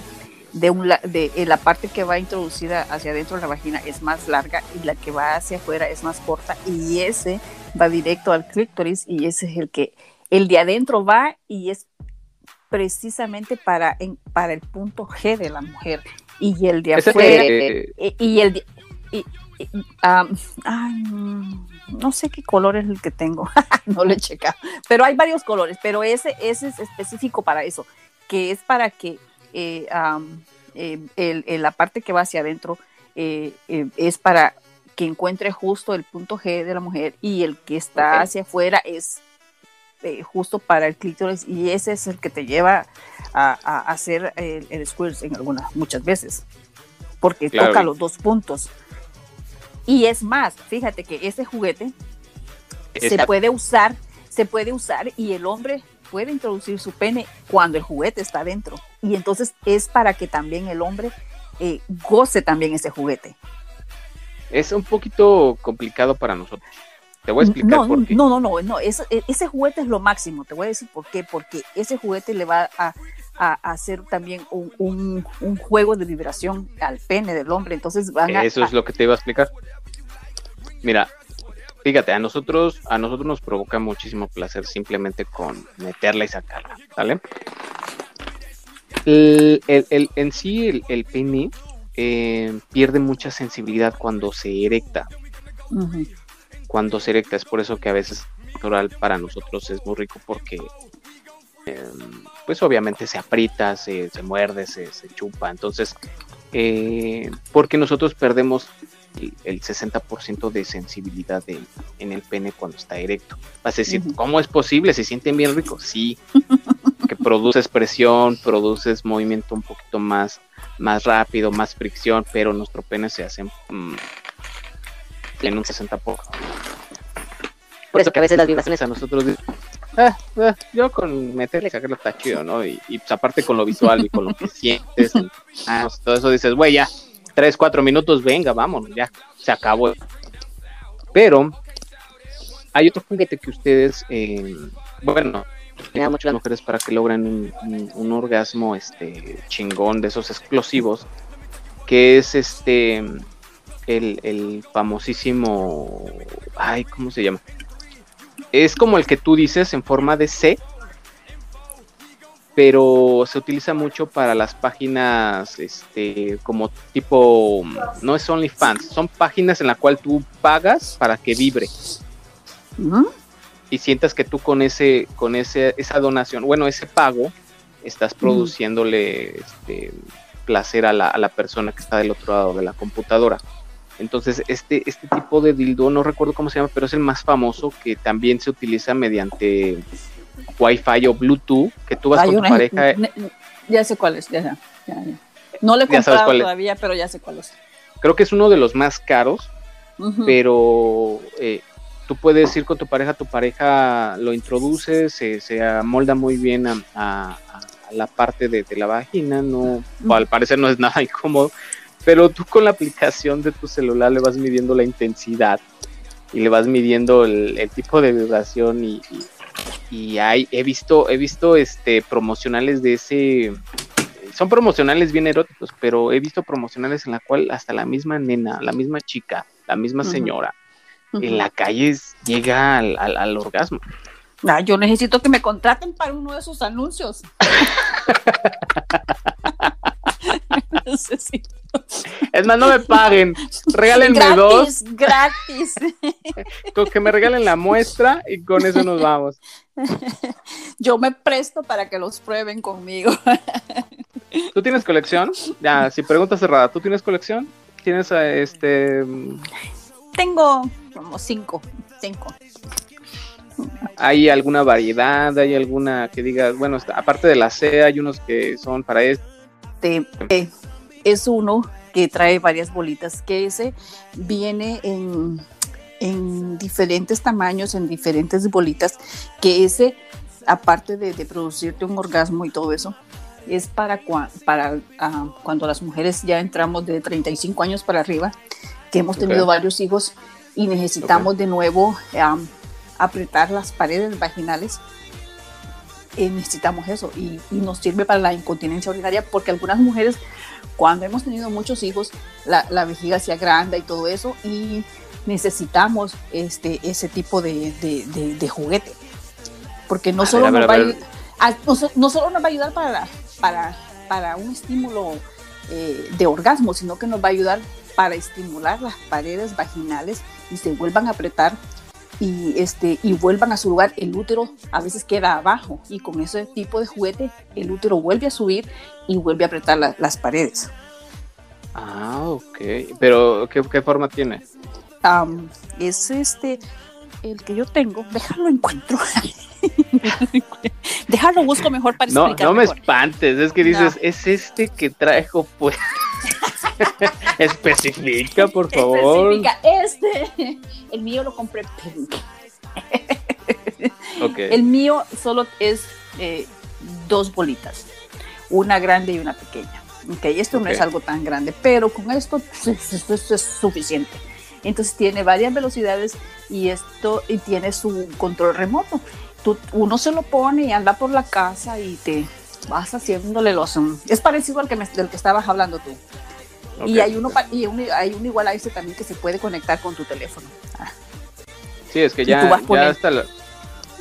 De, un, la- de eh, la parte que va introducida hacia adentro de la vagina es más larga y la que va hacia afuera es más corta y ese va directo al clítoris y ese es el que el de adentro va y es precisamente para, en- para el punto G de la mujer. Y el de afuera que- y, y el de- y- y- am, ay, no sé qué color es el que tengo [laughs] no lo he checado pero hay varios colores pero ese ese es específico para eso que es para que eh, eh, el- el- la parte que va hacia adentro eh, eh, es para que encuentre justo el punto G de la mujer y el que está hacia afuera es eh, justo para el clítoris y ese es el que te lleva a, a hacer el, el squirt en algunas muchas veces porque Claro. toca los dos puntos y es más fíjate que ese juguete se puede usar se puede usar y el hombre puede introducir su pene cuando el juguete está dentro y entonces es para que también el hombre eh, goce también ese juguete es un poquito complicado para nosotros. Te voy a explicar no, por qué. no, no, no, no, ese, ese juguete es lo máximo, te voy a decir por qué, porque ese juguete le va a, a- a hacer también un, un- un juego de vibración al pene del hombre, entonces van a... Eso es lo que te iba a explicar. Mira, fíjate, a nosotros, a nosotros nos provoca muchísimo placer simplemente con meterla y sacarla, ¿vale? El, el- el- en sí, el, el pene eh, pierde mucha sensibilidad cuando se erecta. Ujú, Cuando se erecta, es por eso que a veces natural para nosotros es muy rico porque, eh, pues obviamente se aprieta, se, se muerde, se, se chupa. Entonces, eh, porque nosotros perdemos el, el 60% de sensibilidad de- en el pene cuando está erecto. Vas a decir. ¿cómo es posible? ¿Se sienten bien ricos? Sí, [laughs] que produces presión, produces movimiento un poquito más, más rápido, más fricción, pero nuestro pene se hace mm, en un 60%. Por eso que a veces las vibraciones a nosotros "Ah, ah, yo con meterle y sacarlo está chido, ¿no? Y, y, pues aparte con lo visual y con lo que sientes, y, ah, todo eso dices, güey, ya, tres, cuatro minutos, venga, vámonos, ya, se acabó. Pero hay otro juguete que ustedes, eh, bueno, me da mucho las la mujeres para que logren un, un- un orgasmo este chingón de esos explosivos que es este el, el famosísimo ay cómo se llama es como el que tú dices en forma de C pero se utiliza mucho para las páginas este como tipo no es OnlyFans son páginas en la cual tú pagas para que vibre. Y sientas que tú con ese con ese esa donación bueno ese pago estás produciéndole este placer a la, a la persona que está del otro lado de la computadora entonces este este tipo de dildo no recuerdo cómo se llama pero es el más famoso que también se utiliza mediante Wi-Fi o Bluetooth que tú vas Hay con tu pareja [laughs] ne- ya sé cuál es, ya, ya, ya. No lo he comprado es. todavía, pero ya sé cuál es. creo que es uno de los más caros pero eh, tú puedes ir con tu pareja, tu pareja lo introduce, se, se amolda muy bien a, a- a la parte de, de la vagina, no, o al parecer no es nada [laughs] incómodo, pero tú con la aplicación de tu celular le vas midiendo la intensidad y le vas midiendo el, el tipo de vibración y, y- y hay, he visto, he visto este promocionales de ese, son promocionales bien eróticos, pero he visto promocionales en la cual hasta la misma nena, la misma chica, la misma señora, en la calle llega al, al- al orgasmo. Ah, yo necesito que me contraten para uno de esos anuncios. [laughs] Es más, no me paguen, regálenme dos, gratis, con que me regalen la muestra y con eso nos vamos. Yo me presto para que los prueben conmigo. ¿Tú tienes colección? Ya, si pregunta cerrada, ¿tú tienes colección? ¿Tienes eh, este Tengo como cinco, cinco. hay alguna variedad, hay alguna que digas, bueno, aparte de la C, hay unos que son para esto. Este, eh, es uno que trae varias bolitas, que ese viene en, en diferentes tamaños, en diferentes bolitas, que ese, aparte de, de producirte un orgasmo y todo eso, es para, cua- para ah, cuando las mujeres ya entramos de 35 años para arriba, que hemos tenido varios hijos y necesitamos de nuevo am, apretar las paredes vaginales eh, necesitamos eso y, y nos sirve para la incontinencia urinaria porque algunas mujeres cuando hemos tenido muchos hijos la, la vejiga se agranda y todo eso y necesitamos este, ese tipo de, de- de- de juguete. Porque no A solo, ver, nos va ver, a no solo nos va a ayudar para, para, para un estímulo eh, de orgasmo, sino que nos va a ayudar para estimular las paredes vaginales y se vuelvan a apretar y, este, y vuelvan a su lugar. El útero a veces queda abajo y con ese tipo de juguete el útero vuelve a subir y vuelve a apretar la- las paredes. Ah, ok. Pero, ¿qué, qué forma tiene? Am, es este el que yo tengo. Déjalo encuentro. [laughs] Déjalo busco mejor para No, explicar no me mejor. espantes, es que dices, No. es este que traigo, pues. [laughs] Especifica, por favor. Especifica, este. El mío lo compré pink. Ok. El mío solo es eh, dos bolitas, una grande y una pequeña. Ok, esto no es algo tan grande, pero con esto pues, esto es, es suficiente. Entonces tiene varias velocidades y esto y tiene su control remoto. Tú, uno se lo pone y anda por la casa y te vas haciéndole los... es parecido al que me- del que estabas hablando tú. Y hay uno, y hay uno igual a ese también que se puede conectar con tu teléfono. Ah, Sí, es que ya, ya hasta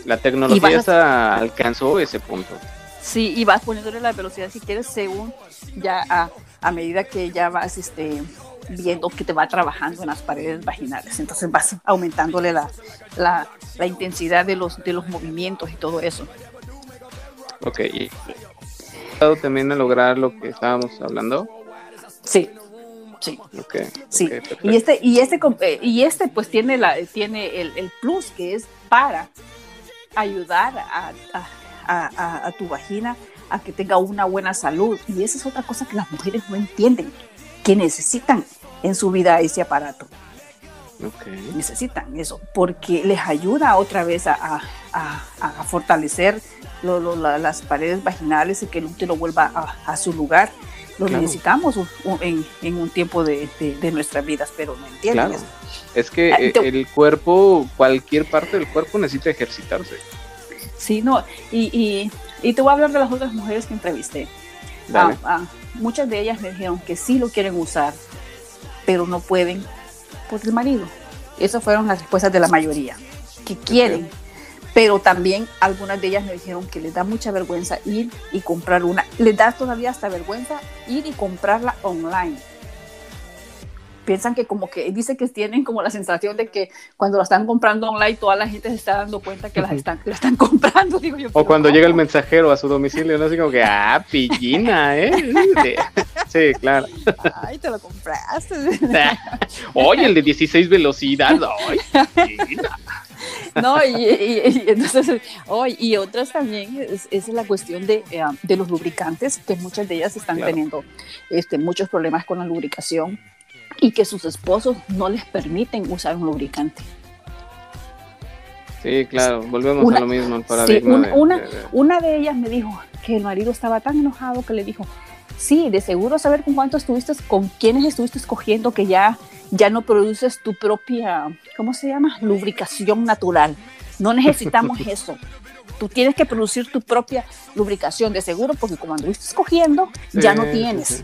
la, tecnología alcanzó ese punto. Sí, y vas poniéndole la velocidad si quieres según ya a, a medida que ya vas este, viendo que te va trabajando en las paredes vaginales. Entonces vas aumentándole la, la, la intensidad de los, de los movimientos y todo eso. Ok, y también a lograr lo que estábamos hablando. Sí, sí. Sí, y este, y este, eh, y este pues tiene, la, tiene el, el plus que es para ayudar a, a- a- tu vagina a que tenga una buena salud. Y esa es otra cosa que las mujeres no entienden, que necesitan en su vida ese aparato. Necesitan eso, porque les ayuda otra vez a, a- a- a fortalecer lo- lo- la- las paredes vaginales y que el útero vuelva a su lugar. Lo Claro. necesitamos un- un- en, en un tiempo de, de- de nuestras vidas, pero no entienden Claro. Es que Ah, eh, el cuerpo, cualquier parte del cuerpo necesita ejercitarse. Sí, no, y, y, y te voy a hablar de las otras mujeres que entrevisté. Ah, ah, muchas de ellas me dijeron que sí lo quieren usar, pero no pueden por el marido. Esas fueron las respuestas de la mayoría, que quieren, pero también algunas de ellas me dijeron que les da mucha vergüenza ir y comprar una. Les da todavía hasta vergüenza ir y comprarla online. Piensan que como que, dice que tienen como la sensación de que cuando la están comprando online toda la gente se está dando cuenta que las están, la están [laughs] comprando. Digo yo, O "¿Pero cuando llega el cómo?". mensajero a su domicilio, ¿no? Así como que, ah, pillina, ¿eh? Sí, claro. Ay, te lo compraste. [laughs] Oye, el de 16 velocidades. [laughs] Ay, pillina. [laughs] No, y, y- y entonces, oh, y otras también es, es la cuestión de, eh, de los lubricantes, que muchas de ellas están Claro. teniendo este, muchos problemas con la lubricación. y que sus esposos no les permiten usar un lubricante. Sí, claro, volvemos Una- a lo mismo, Sí, una, de- una, de- de- una de ellas me dijo que el marido estaba tan enojado que le dijo, sí, de seguro saber con cuántos estuviste, con quiénes estuviste escogiendo que ya, ya no produces tu propia, ¿cómo se llama? Lubricación natural. No necesitamos [laughs] eso. Tú tienes que producir tu propia lubricación, de seguro, porque como anduviste escogiendo, ya no tienes. sí.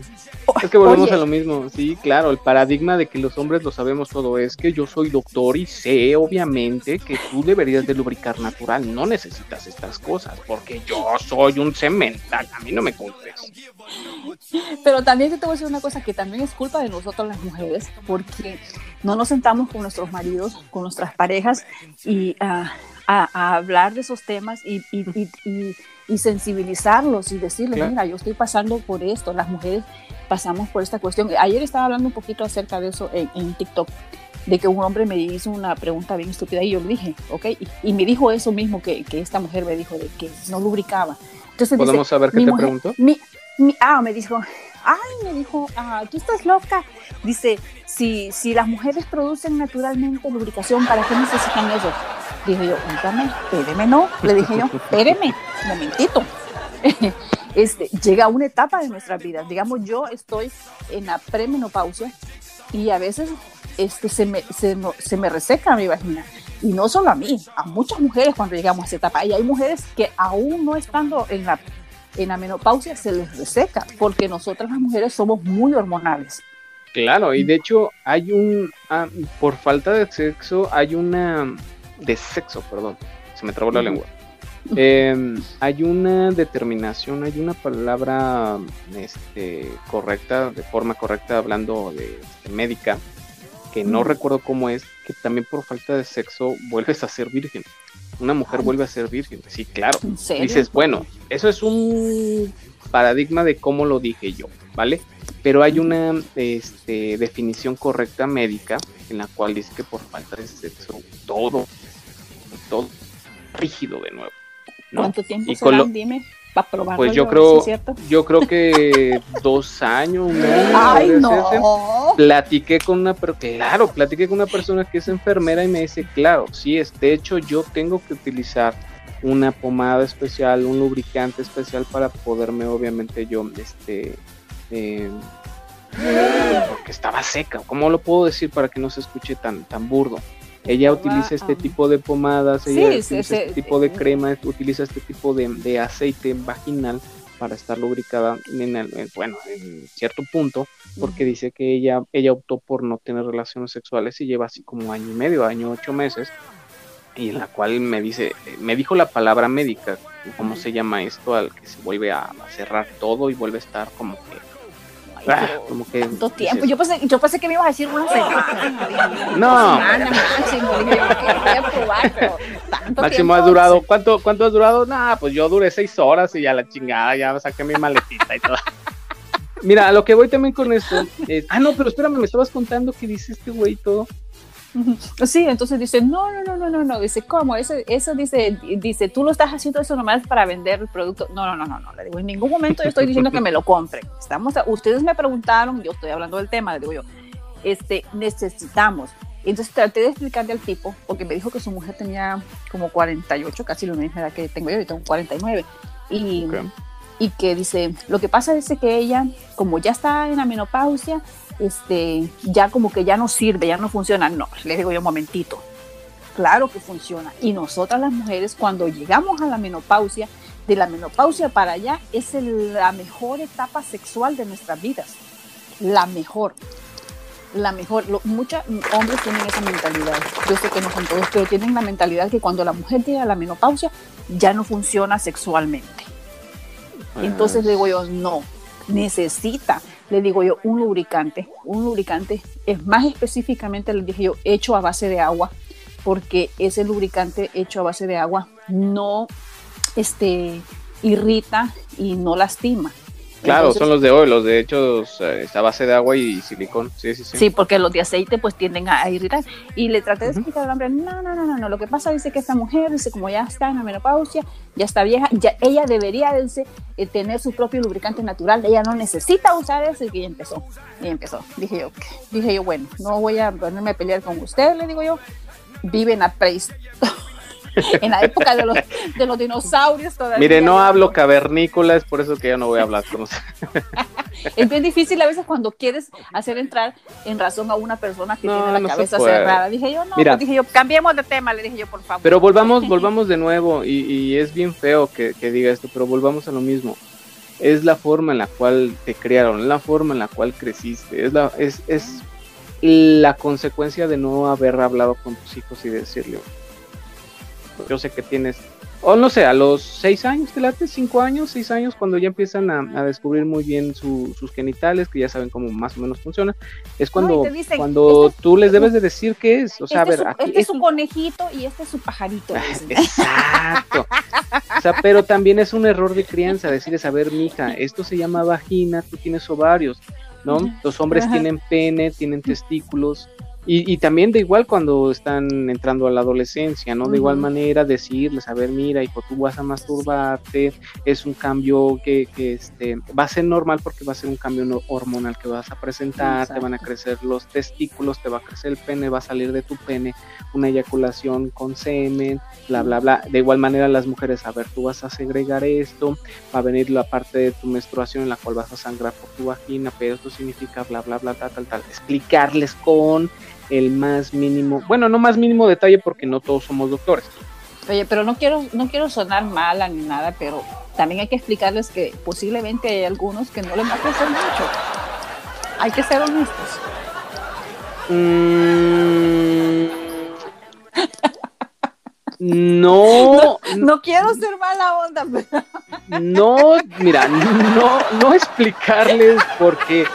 Es que volvemos Oye, a lo mismo, sí, claro, el paradigma de que los hombres lo sabemos todo es que yo soy doctor y sé, obviamente, que tú deberías de lubricar natural, no necesitas estas cosas, porque yo soy un cemental, a mí no me culpes. Pero también te voy a decir una cosa que también es culpa de nosotros las mujeres, porque no nos sentamos con nuestros maridos, con nuestras parejas y ah, a, a hablar de esos temas y, y- y- y- y sensibilizarlos y decirles, Claro. mira, yo estoy pasando por esto, las mujeres pasamos por esta cuestión. Ayer estaba hablando un poquito acerca de eso en, en TikTok, de que un hombre me hizo una pregunta bien estúpida y yo le dije, ok, y, me dijo eso mismo que, que esta mujer me dijo, de que no lubricaba. Entonces dice, ¿Podemos saber qué te mujer- preguntó? mi- mi- ah, me dijo, ay, me dijo, ah, tú estás loca. Dice, si, si las mujeres producen naturalmente lubricación, ¿para qué necesitan eso? Dije yo, espéreme, no. Le dije yo, espéreme, momentito. [laughs] Este, llega una etapa de nuestras vidas. Digamos, yo estoy en la premenopausia y a veces este, se, me, se, se me reseca mi vagina. Y no solo a mí, a muchas mujeres cuando llegamos a esa etapa. Y hay mujeres que aún no estando en la, en la menopausia se les reseca, porque nosotras las mujeres somos muy hormonales. Claro, y de hecho hay un, ah, por falta de sexo, hay una, de sexo, perdón, se me trabó la lengua. Eh, hay una determinación, hay una palabra este, correcta, de forma correcta, hablando de, de médica, que no Ujú. recuerdo cómo es, que también por falta de sexo vuelves a ser virgen. Una mujer vuelve a ser virgen, sí, claro. Dices, bueno, eso es un paradigma de cómo lo dije yo, ¿vale? Pero hay una este, definición correcta médica en la cual dice que por falta de sexo todo, todo rígido de nuevo. ¿no? ¿Cuánto tiempo Y con será? lo- Dime, para probarlo. Pues yo creo-. Yo creo que [laughs] dos años, año, Ay, no. Platiqué con una, pero claro, platiqué con una persona que es enfermera y me dice, claro, sí, es, de hecho yo tengo que utilizar una pomada especial, un lubricante especial para poderme, obviamente, yo, este, eh, porque estaba seca. ¿Cómo lo puedo decir para que no se escuche tan, tan burdo? Ella utiliza este tipo de pomadas, Sí, ella sí, utiliza este tipo de crema, utiliza este tipo de, de aceite vaginal para estar lubricada en, el- en- bueno, en cierto punto, porque dice que ella, ella optó por no tener relaciones sexuales y lleva así como año y medio, año ocho meses, y en la cual me dice, me dijo la palabra médica, ¿cómo se llama esto? Al que se vuelve a, a cerrar todo y vuelve a estar como que, ah, como que tanto dices, tiempo. Yo pensé, yo pensé que me ibas a decir una semana. No. Semana, máximo. Probar, pero tanto Máximo has durado, ¿cuánto, ¿cuánto has durado? Nah, pues yo duré seis horas y ya la chingada, ya saqué mi maletita y todo. Mira, a lo que voy también con esto es, ah, no, pero espérame, me estabas contando que dice este güey todo. [laughs] Sí, entonces dice, no, no, no, no, no, no, dice, ¿cómo? Eso, eso dice, dice, tú lo estás haciendo eso nomás para vender el producto. No, no, no, no, no, le digo, en ningún momento yo estoy diciendo que me lo compren. Estamos, a- ustedes me preguntaron, yo estoy hablando del tema, le digo yo, este, necesitamos. Entonces traté de explicarle al tipo, porque me dijo que su mujer tenía como 48, casi la misma edad que tengo yo, yo tengo 49. Y, Ok. y que dice, lo que pasa es que ella, como ya está en la menopausia, este, ya como que ya no sirve, ya no funciona. No, le digo yo un momentito. Claro que funciona. Y nosotras las mujeres, cuando llegamos a la menopausia, de la menopausia para allá, es el- la mejor etapa sexual de nuestras vidas. La mejor. La mejor. Lo- Muchos hombres tienen esa mentalidad. Yo sé que no son todos, pero tienen la mentalidad que cuando la mujer llega a la menopausia, ya no funciona sexualmente. Entonces le digo yo, no, necesita, le digo yo, un lubricante. Un lubricante es más específicamente, le dije yo, hecho a base de agua, porque ese lubricante hecho a base de agua no este, irrita y no lastima. Claro, Entonces- son los de hoy, los de hechos eh, está a base de agua y silicón. Sí, sí, sí. Sí, porque los de aceite pues tienden a, a irritar. Y le traté de explicar al hombre, no, no, no, no, no, lo que pasa dice que esta mujer, dice como ya está en la menopausia, ya está vieja, ya ella debería dice, eh, tener su propio lubricante natural, ella no necesita usar ese y empezó, y empezó. Dije yo, dije yo, bueno, no voy a ponerme a pelear con usted, le digo yo, vive en la prehistoria. [laughs] en la época de los, de los dinosaurios todavía. Mire, no hablo cavernícola, es por eso que yo no voy a hablar con usted. [laughs] Es bien difícil a veces cuando quieres hacer entrar en razón a una persona que No, tiene la no cabeza cerrada. Dije yo, no, Mira. pues dije yo, cambiemos de tema, le dije yo, por favor. Pero volvamos, [laughs] volvamos de nuevo, y, y es bien feo que, que diga esto, pero volvamos a lo mismo. Es la forma en la cual te criaron, la forma en la cual creciste, es la, es, es la consecuencia de no haber hablado con tus hijos y decirle, yo sé que tienes, o no sé, a los seis años, te late, cinco años, seis años, cuando ya empiezan a, a descubrir muy bien su- sus genitales, que ya saben cómo más o menos funciona, es cuando, dicen, cuando este es- tú les debes de decir qué es, o sea, este, a ver, es su, aquí este es su conejito y este es su pajarito. dicen. Exacto. O sea, pero también es un error de crianza decirles, a ver, mija, esto se llama vagina, tú tienes ovarios, ¿no? Los hombres Ajá. tienen pene, tienen testículos. Y, y también de igual cuando están entrando a la adolescencia, ¿no? De igual manera decirles, a ver, mira, hijo, tú vas a masturbarte, es un cambio que, que este, va a ser normal porque va a ser un cambio no- hormonal que vas a presentar, te van a crecer los testículos, te va a crecer el pene, va a salir de tu pene una eyaculación con semen, bla, bla, bla. De igual manera las mujeres, a ver, tú vas a segregar esto, va a venir la parte de tu menstruación en la cual vas a sangrar por tu vagina, pero esto significa bla, bla, bla, tal, tal, tal. Explicarles con el más mínimo, bueno, no más mínimo detalle porque no todos somos doctores. Oye, pero no quiero, no quiero sonar mala ni nada, pero también hay que explicarles que posiblemente hay algunos que no les va a crecer mucho. Hay que ser honestos. Mm, [laughs] no, [laughs] No quiero ser mala onda, pero no, mira, no, no explicarles porque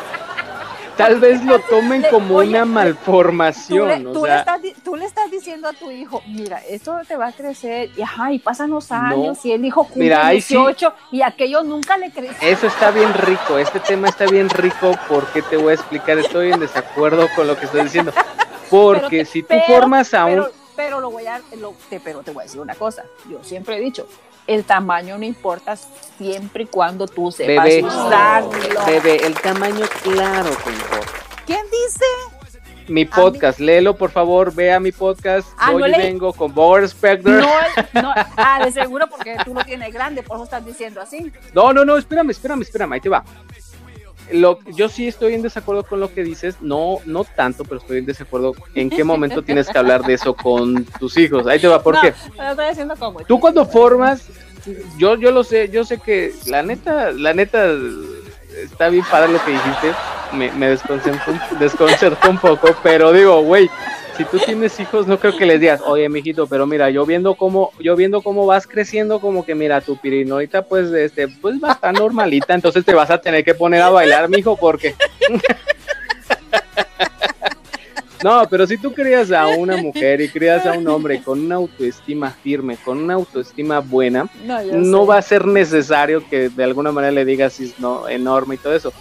tal vez lo tomen Le- como oye, una le- tú, malformación, le, o tú le sea, estás, tú le estás diciendo a tu hijo, mira, esto te va a crecer, y ajá, y pasan los años, y el hijo cumple Mira, ahí sí. 18, y aquello nunca le creció. eso está bien rico, este tema está bien rico porque te voy a explicar, estoy en desacuerdo con lo que estoy diciendo, [laughs] porque te- si tú pero- formas a un... pero, pero lo voy a, lo- te, pero te voy a decir una cosa, yo siempre he dicho, el tamaño no importa siempre y cuando tú sepas Bebé, usarlo. bebé, el tamaño claro que importa. ¿Quién dice? Mi podcast, léelo por favor, vea mi podcast, Ah, voy no y vengo con Bower Spector. No, no, ah, de seguro porque tú lo tienes grande, por eso estás diciendo así. No, no, no, espérame, espérame, espérame, ahí te va. Lo, yo sí estoy en desacuerdo con lo que dices, no, no tanto, pero estoy en desacuerdo en qué momento [laughs] tienes que hablar de eso con tus hijos. Ahí te va, ¿por no, qué? Lo estoy haciendo como. Tú cuando formas, yo, yo lo sé, yo sé que la neta, la neta, está bien padre lo que dijiste, me, me desconcertó un poco, pero digo, güey, si tú tienes hijos, no creo que les digas, oye, mijito, pero mira, yo viendo cómo, yo viendo cómo vas creciendo, como que mira, tu pirinolita, pues, este, pues va a estar normalita, entonces te vas a tener que poner a bailar, mijo, porque... [laughs] No, pero si tú crías a una mujer y crías a un hombre con una autoestima firme, con una autoestima buena, No, no va a ser necesario que de alguna manera le digas si es no, enorme y todo eso.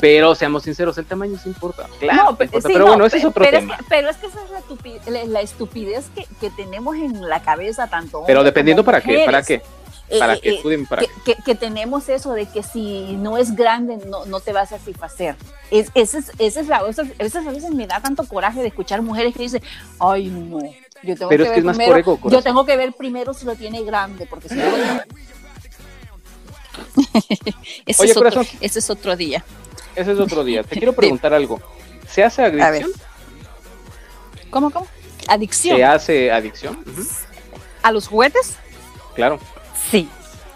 Pero seamos sinceros, el tamaño sí importa. Claro, No, que pe- importa, sí, pero no, bueno, ese es otro pero tema. que- pero es que esa es la, tupi- la- estupidez que, que tenemos en la cabeza tanto. Pero dependiendo como para qué, para qué, para eh, qué, eh, dime para que, que- que tenemos eso de que si no es grande no, no te vas a satisfacer. Es, ese es, ese es la, eso, eso a veces me da tanto coraje de escuchar mujeres que dicen, ay no, yo tengo Pero que es que ver es más primero, yo tengo que ver primero si lo tiene grande, porque si no [laughs] [laughs] Oye, es otro, corazón. ese es otro día. Ese es otro día. Te quiero [laughs] preguntar algo. ¿Se hace adicción? ¿Cómo, cómo? Adicción ¿Se hace adicción? A los juguetes. Claro. Sí,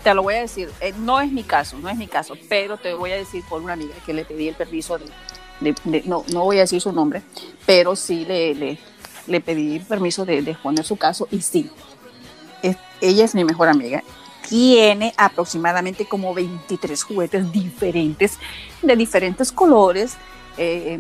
te lo voy a decir. Eh, no es mi caso, no es mi caso, pero te voy a decir por una amiga que le pedí el permiso de, de- de- no, no voy a decir su nombre, pero sí le, le, le pedí permiso de, de exponer su caso y sí, es- ella es mi mejor amiga. Tiene aproximadamente como 23 juguetes diferentes, de diferentes colores. eh,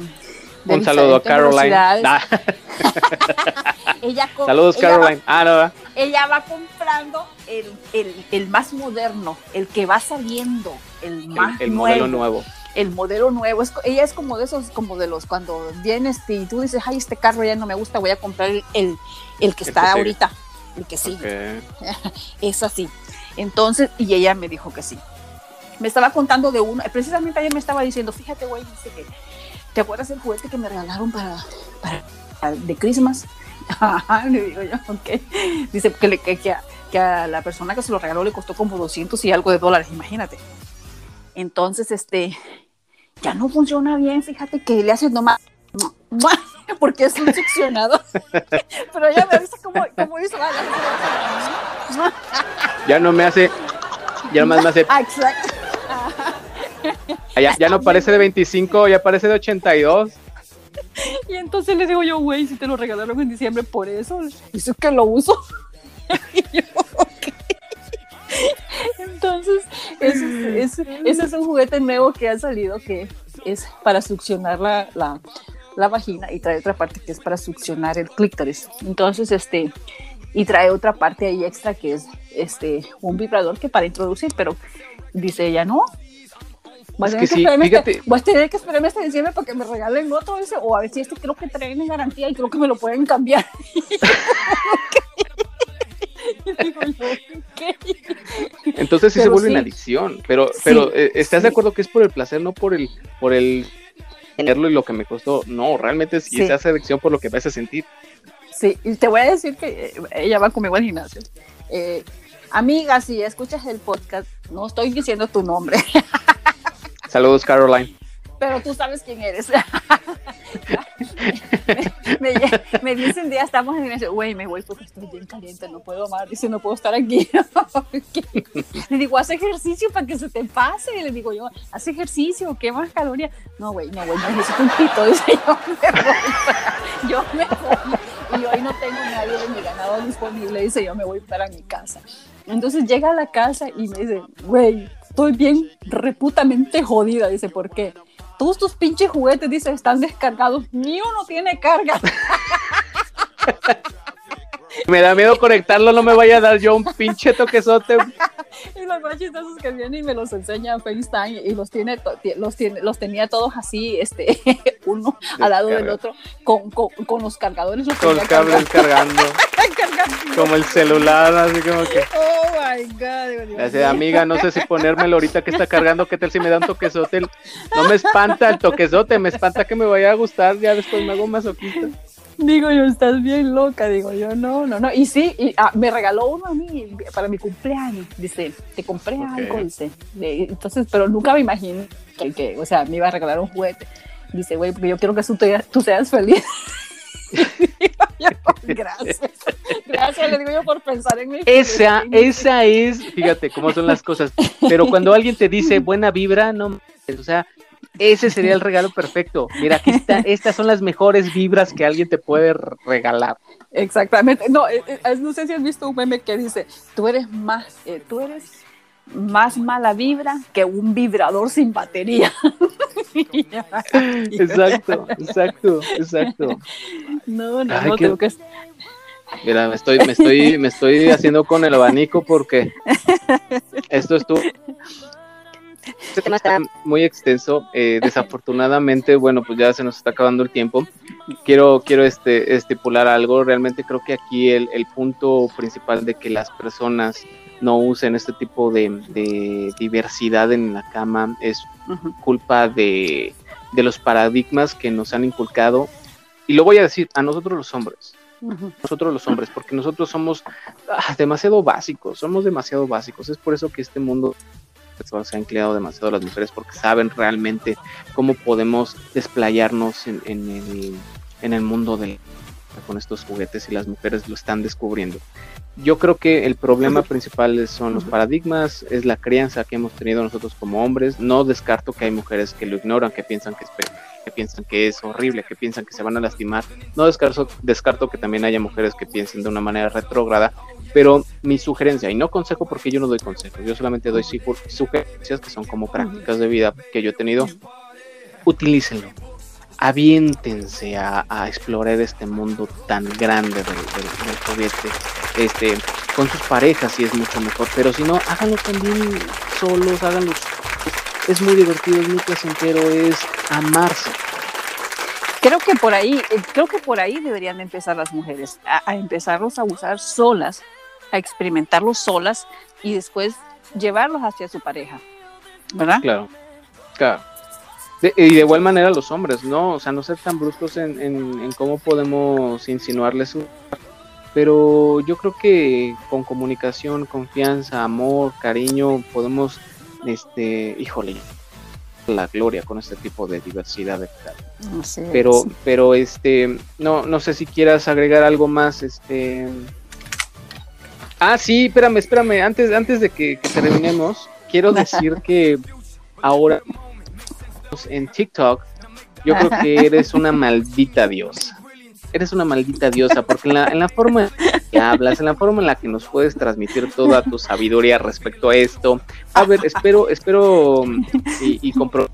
de Un saludo a Caroline. Ah, [laughs] Ella saludos, ella va- Caroline. Ah, no, ella va comprando el, el- el más moderno, el que va saliendo, el el, más el nuevo, modelo nuevo. el modelo nuevo. Es, ella es como de esos, como de los cuando vienes y tú dices, ay, este carro ya no me gusta, voy a comprar el, el, el que El está ahorita, el que sigue. [laughs] Es así. Entonces, y ella me dijo que sí. Me estaba contando de uno, precisamente ayer me estaba diciendo, fíjate, güey, dice que, ¿te acuerdas del juguete que me regalaron para, para, de Christmas? [laughs] Le digo yo, ok. Dice que, le- que, a, que a la persona que se lo regaló le costó como 200 y algo de dólares, imagínate. Entonces, este, ya no funciona bien, fíjate que le hacen nomás, [laughs] porque es un succionador. [laughs] Pero ella me dice cómo, cómo hizo, ah, [laughs] Ya no me hace. Ya nomás me hace. Ah, exacto. Ya, ya no parece de 25, ya parece de 82. Y entonces le digo yo, güey, si te lo regalaron en diciembre por eso, dice que lo uso. Y yo, "Ok". Entonces, ese, es- es un juguete nuevo que ha salido que es para succionar la, la, la vagina y trae otra parte que es para succionar el clítoris. Entonces, este, y trae otra parte ahí extra que es este un vibrador que para introducir, pero dice ella, no. Vas Es que sí, este- a tener que esperarme hasta diciembre para que me regalen otro ese, o a ver si este creo que traen en garantía y creo que me lo pueden cambiar. [laughs] Entonces sí se vuelve sí. una adicción. Pero, pero eh, ¿estás de acuerdo que es por el placer, no por el, por el tenerlo y lo que me costó? No, realmente sí, Sí. se hace adicción por lo que vas a sentir. Sí, y te voy a decir que eh, ella va conmigo al gimnasio. Eh, amiga, si escuchas el podcast, no estoy diciendo tu nombre, Saludos, Caroline. pero tú sabes quién eres. [laughs] [laughs] me, me- me dicen día, estamos en gimnasio, güey, me voy porque estoy bien caliente, no puedo más, dice, no puedo estar aquí. [laughs] le digo, haz ejercicio para que se te pase, le digo yo, haz ejercicio, ¿qué más calorías? No, güey, no, güey, no necesito un pito, [laughs] dice, yo me voy, yo me voy. Y hoy no tengo nadie de mi ganado disponible, dice, yo me voy para mi casa. Entonces llega a la casa y me dice, güey, estoy bien reputamente jodida, dice, ¿por qué? Todos tus pinches juguetes, dice, están descargados, ni uno tiene carga. [laughs] Me da miedo conectarlo, no me vaya a dar yo un pinche toquezote. [laughs] Y los más chistosos que vienen y me los enseña FaceTime y los tiene, los tiene, los tenía todos así, este, [laughs] uno al lado del otro, con, con, con los cargadores. Los Con cables [laughs] cargando. Como el celular, así como que. Oh my god. digo, Dios amiga, no sé si ponérmelo ahorita que está cargando, qué tal si me da un toquezote. No me espanta el toquezote, me espanta que me vaya a gustar, ya después me hago masoquista. [laughs] Digo yo, estás bien loca, digo yo, no, no, no. Y sí, y, ah, me regaló uno a mí para mi cumpleaños, dice, te compré algo, dice. Entonces, pero nunca me imaginé que, que, o sea, me iba a regalar un juguete. Dice, güey, porque yo quiero que tú, te- tú seas feliz. [laughs] Yo, gracias. Gracias, le digo yo por pensar en mí. Esa, esa es, fíjate cómo son las cosas. Pero cuando alguien te dice buena vibra, no, o sea, ese sería el regalo perfecto. Mira, aquí está, estas son las mejores vibras que alguien te puede regalar. Exactamente. No, eh, eh, no sé si has visto un meme que dice, tú eres más, eh, tú eres más mala vibra que un vibrador sin batería. [laughs] Exacto, exacto, exacto. No, no, Ay, no, qué- tengo que... Mira, me estoy, me estoy, me estoy haciendo con el abanico porque esto estuvo. Este tema está muy extenso. eh, desafortunadamente, bueno, pues ya se nos está acabando el tiempo. Quiero, quiero este, estipular algo. Realmente creo que aquí el, el punto principal de que las personas no usen este tipo de, de diversidad en la cama es culpa de, de los paradigmas que nos han inculcado. Y lo voy a decir a nosotros los hombres nosotros los hombres, porque nosotros somos ah, demasiado básicos, somos demasiado básicos. Es por eso que este mundo se ha empleado demasiado las mujeres, porque saben realmente cómo podemos desplayarnos en, en el, en el mundo del con estos juguetes y las mujeres lo están descubriendo. Yo creo que el problema principal son los paradigmas, es la crianza que hemos tenido nosotros como hombres. No descarto que hay mujeres que lo ignoran, que piensan que es que piensan que es horrible, que piensan que se van a lastimar. No descarto, descarto que también haya mujeres que piensen de una manera retrógrada, pero mi sugerencia, y no consejo porque yo no doy consejos, yo solamente doy sugerencias que son como prácticas de vida que yo he tenido, utilícenlo. Aviéntense a, a explorar este mundo tan grande del, del, del juguete, este, con sus parejas si es mucho mejor, pero si no, háganlo también solos, háganlo, es, es muy divertido, es muy placentero, es amarse. Creo que por ahí, eh, creo que por ahí deberían de empezar las mujeres, a, a empezarlos a usar solas, a experimentarlos solas y después llevarlos hacia su pareja, ¿verdad? Claro, claro. De- y de igual manera los hombres, ¿no? O sea, no ser tan bruscos en, en- en cómo podemos insinuarles su... Pero yo creo que con comunicación, confianza, amor, cariño, podemos, este, híjole, la gloria con este tipo de diversidad de Así es. pero pero este no no sé si quieras agregar algo más este ah sí espérame espérame antes antes de que, que terminemos quiero [laughs] decir que ahora en TikTok yo creo que eres una maldita diosa eres una maldita diosa porque en la, en la forma que hablas en la forma en la que nos puedes transmitir toda tu sabiduría respecto a esto a ver espero espero y, y compro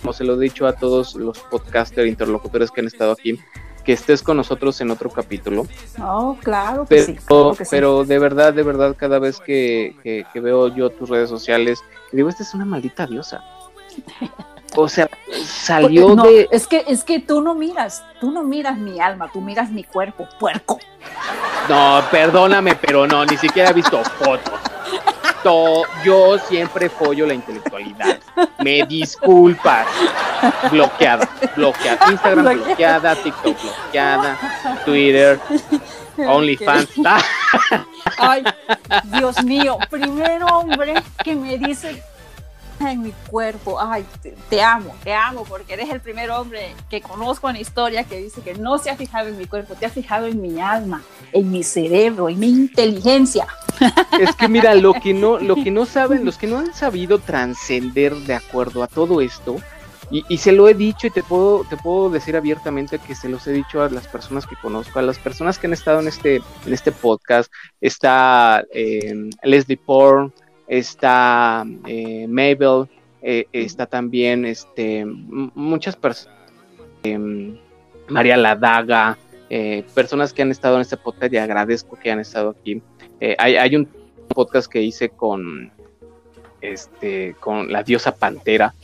como se lo he dicho a todos los podcaster interlocutores que han estado aquí, que estés con nosotros en otro capítulo. Oh, claro que Pero, sí. claro que sí. pero de verdad, de verdad, cada vez que, que- que veo yo tus redes sociales, digo, esta es una maldita diosa. O sea, salió Porque no, de... es que es que tú no miras, tú no miras mi alma, tú miras mi cuerpo, puerco. No, perdóname, pero no, ni siquiera he visto fotos. To- yo siempre follo la intelectualidad. Me disculpas. Bloqueada, bloqueada. Instagram Bloqueada. TikTok bloqueada, Twitter, OnlyFans. [laughs] Ay, Dios mío, primer hombre que me dice en mi cuerpo, ay, te, amo, te amo, porque eres el primer hombre que conozco en la historia que dice que no se ha fijado en mi cuerpo, te has fijado en mi alma, en mi cerebro, en mi inteligencia. Es que mira, lo que no, lo que no saben, los que no han sabido trascender de acuerdo a todo esto, y, y se lo he dicho y te puedo, te puedo decir abiertamente que se los he dicho a las personas que conozco, a las personas que han estado en este, en este podcast, está eh, Leslie Porn, está eh, Mabel, eh, está también este, muchas personas, em, María Ladaga, eh, personas que han estado en este podcast y agradezco que han estado aquí. Hay, hay un podcast que hice con este con la diosa pantera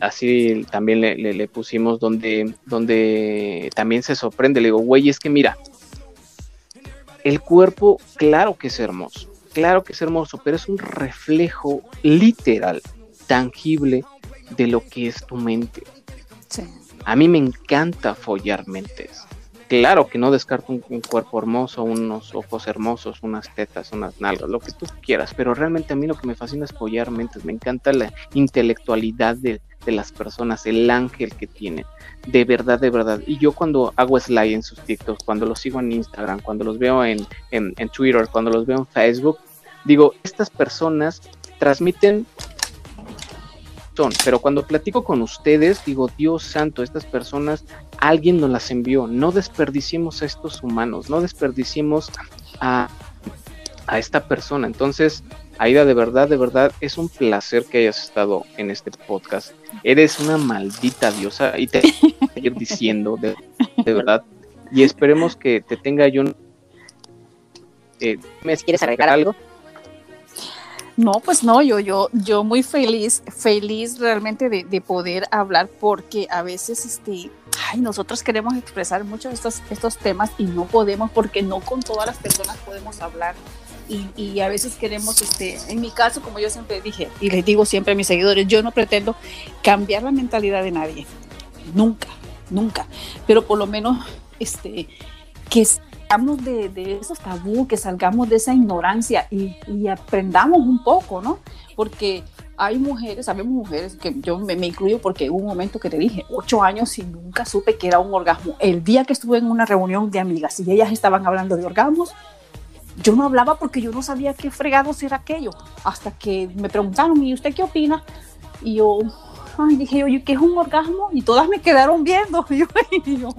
así también le, le- le pusimos donde donde también se sorprende le digo güey es que mira el cuerpo claro que es hermoso claro que es hermoso pero es un reflejo literal tangible de lo que es tu mente a mí me encanta follar mentes. Claro que no descarto un, un cuerpo hermoso, unos ojos hermosos, unas tetas, unas nalgas, lo que tú quieras, pero realmente a mí lo que me fascina es follar mentes. Me encanta la intelectualidad de, de las personas, el ángel que tienen. De verdad, de verdad. Y yo cuando hago slide en sus TikToks, cuando los sigo en Instagram, cuando los veo en, en, en Twitter, cuando los veo en Facebook, digo, estas personas transmiten son, pero cuando platico con ustedes, digo, Dios santo, estas personas, alguien nos las envió, no desperdiciemos a estos humanos, no desperdiciemos a, a esta persona. Entonces, Aida, de verdad, de verdad, es un placer que hayas estado en este podcast. Eres una maldita diosa y te voy a seguir [laughs] diciendo, de, de verdad, y esperemos que te tenga yo... Eh, ¿me quieres agregar algo? No, pues no, yo, yo, yo muy feliz, feliz realmente de, de poder hablar porque a veces, este, ay, nosotros queremos expresar muchos de estos, estos temas y no podemos porque no con todas las personas podemos hablar. Y, y a veces queremos, este, en mi caso, como yo siempre dije, y les digo siempre a mis seguidores, yo no pretendo cambiar la mentalidad de nadie, nunca, nunca, pero por lo menos, este, que salgamos de, de esos tabú, que salgamos de esa ignorancia y, y, aprendamos un poco, ¿no? Porque hay mujeres, sabemos mujeres, que yo me, me, incluyo porque hubo un momento que te dije, ocho años y nunca supe que era un orgasmo. El día que estuve en una reunión de amigas y ellas estaban hablando de orgasmos, yo no hablaba porque yo no sabía qué fregados era aquello. Hasta que me preguntaron, ¿y usted qué opina? Y yo, ay, dije yo, ¿qué es un orgasmo? Y todas me quedaron viendo. [laughs] Y yo, y yo,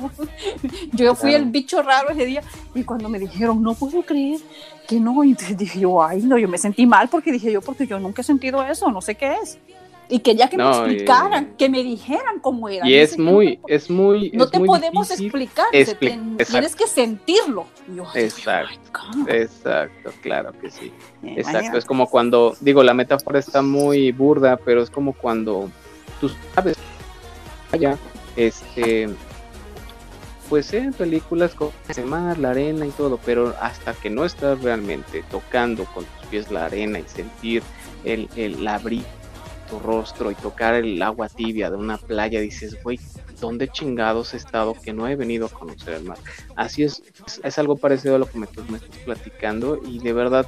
yo, fui el bicho raro ese día. Y cuando me dijeron, no puedo creer que no, y [laughs] dije yo, ay, no, yo me sentí mal porque dije yo, porque yo nunca he sentido eso, no sé qué es. Y quería que No, me y- explicaran, que me dijeran cómo era. Y es muy, tiempo, es muy. No es te muy podemos explicar, expli- te- exacto. tienes que sentirlo. Yo, Exacto. "Oh God". Exacto, claro que sí. Exacto, Imagínate. es como cuando, digo, la metáfora está muy burda, pero es como cuando tú sabes, allá, este, pues en películas con el mar, la arena y todo, pero hasta que no estás realmente tocando con tus pies la arena y sentir el, el la brisa de tu rostro y tocar el agua tibia de una playa, dices, güey, ¿dónde chingados he estado que no he venido a conocer el mar? Así es, es, algo parecido a lo que me, me estás platicando y de verdad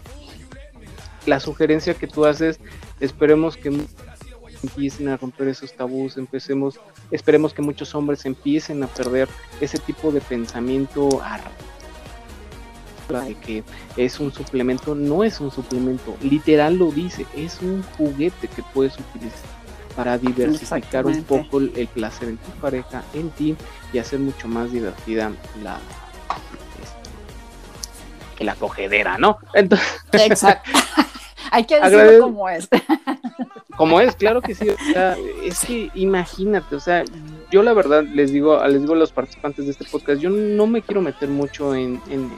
la sugerencia que tú haces, esperemos que empiecen a romper esos tabús, empecemos, esperemos que muchos hombres empiecen a perder ese tipo de pensamiento de que es un suplemento, no es un suplemento, literal lo dice, es un juguete que puedes utilizar para diversificar un poco el, placer en tu pareja, en ti y hacer mucho más divertida la este, la cogedera, ¿no? Entonces, Exacto. [laughs] Hay que decirlo como es. como es, claro que sí. o sea, es que imagínate, o sea, yo la verdad les digo, les digo a los participantes de este podcast, yo no me quiero meter mucho en, en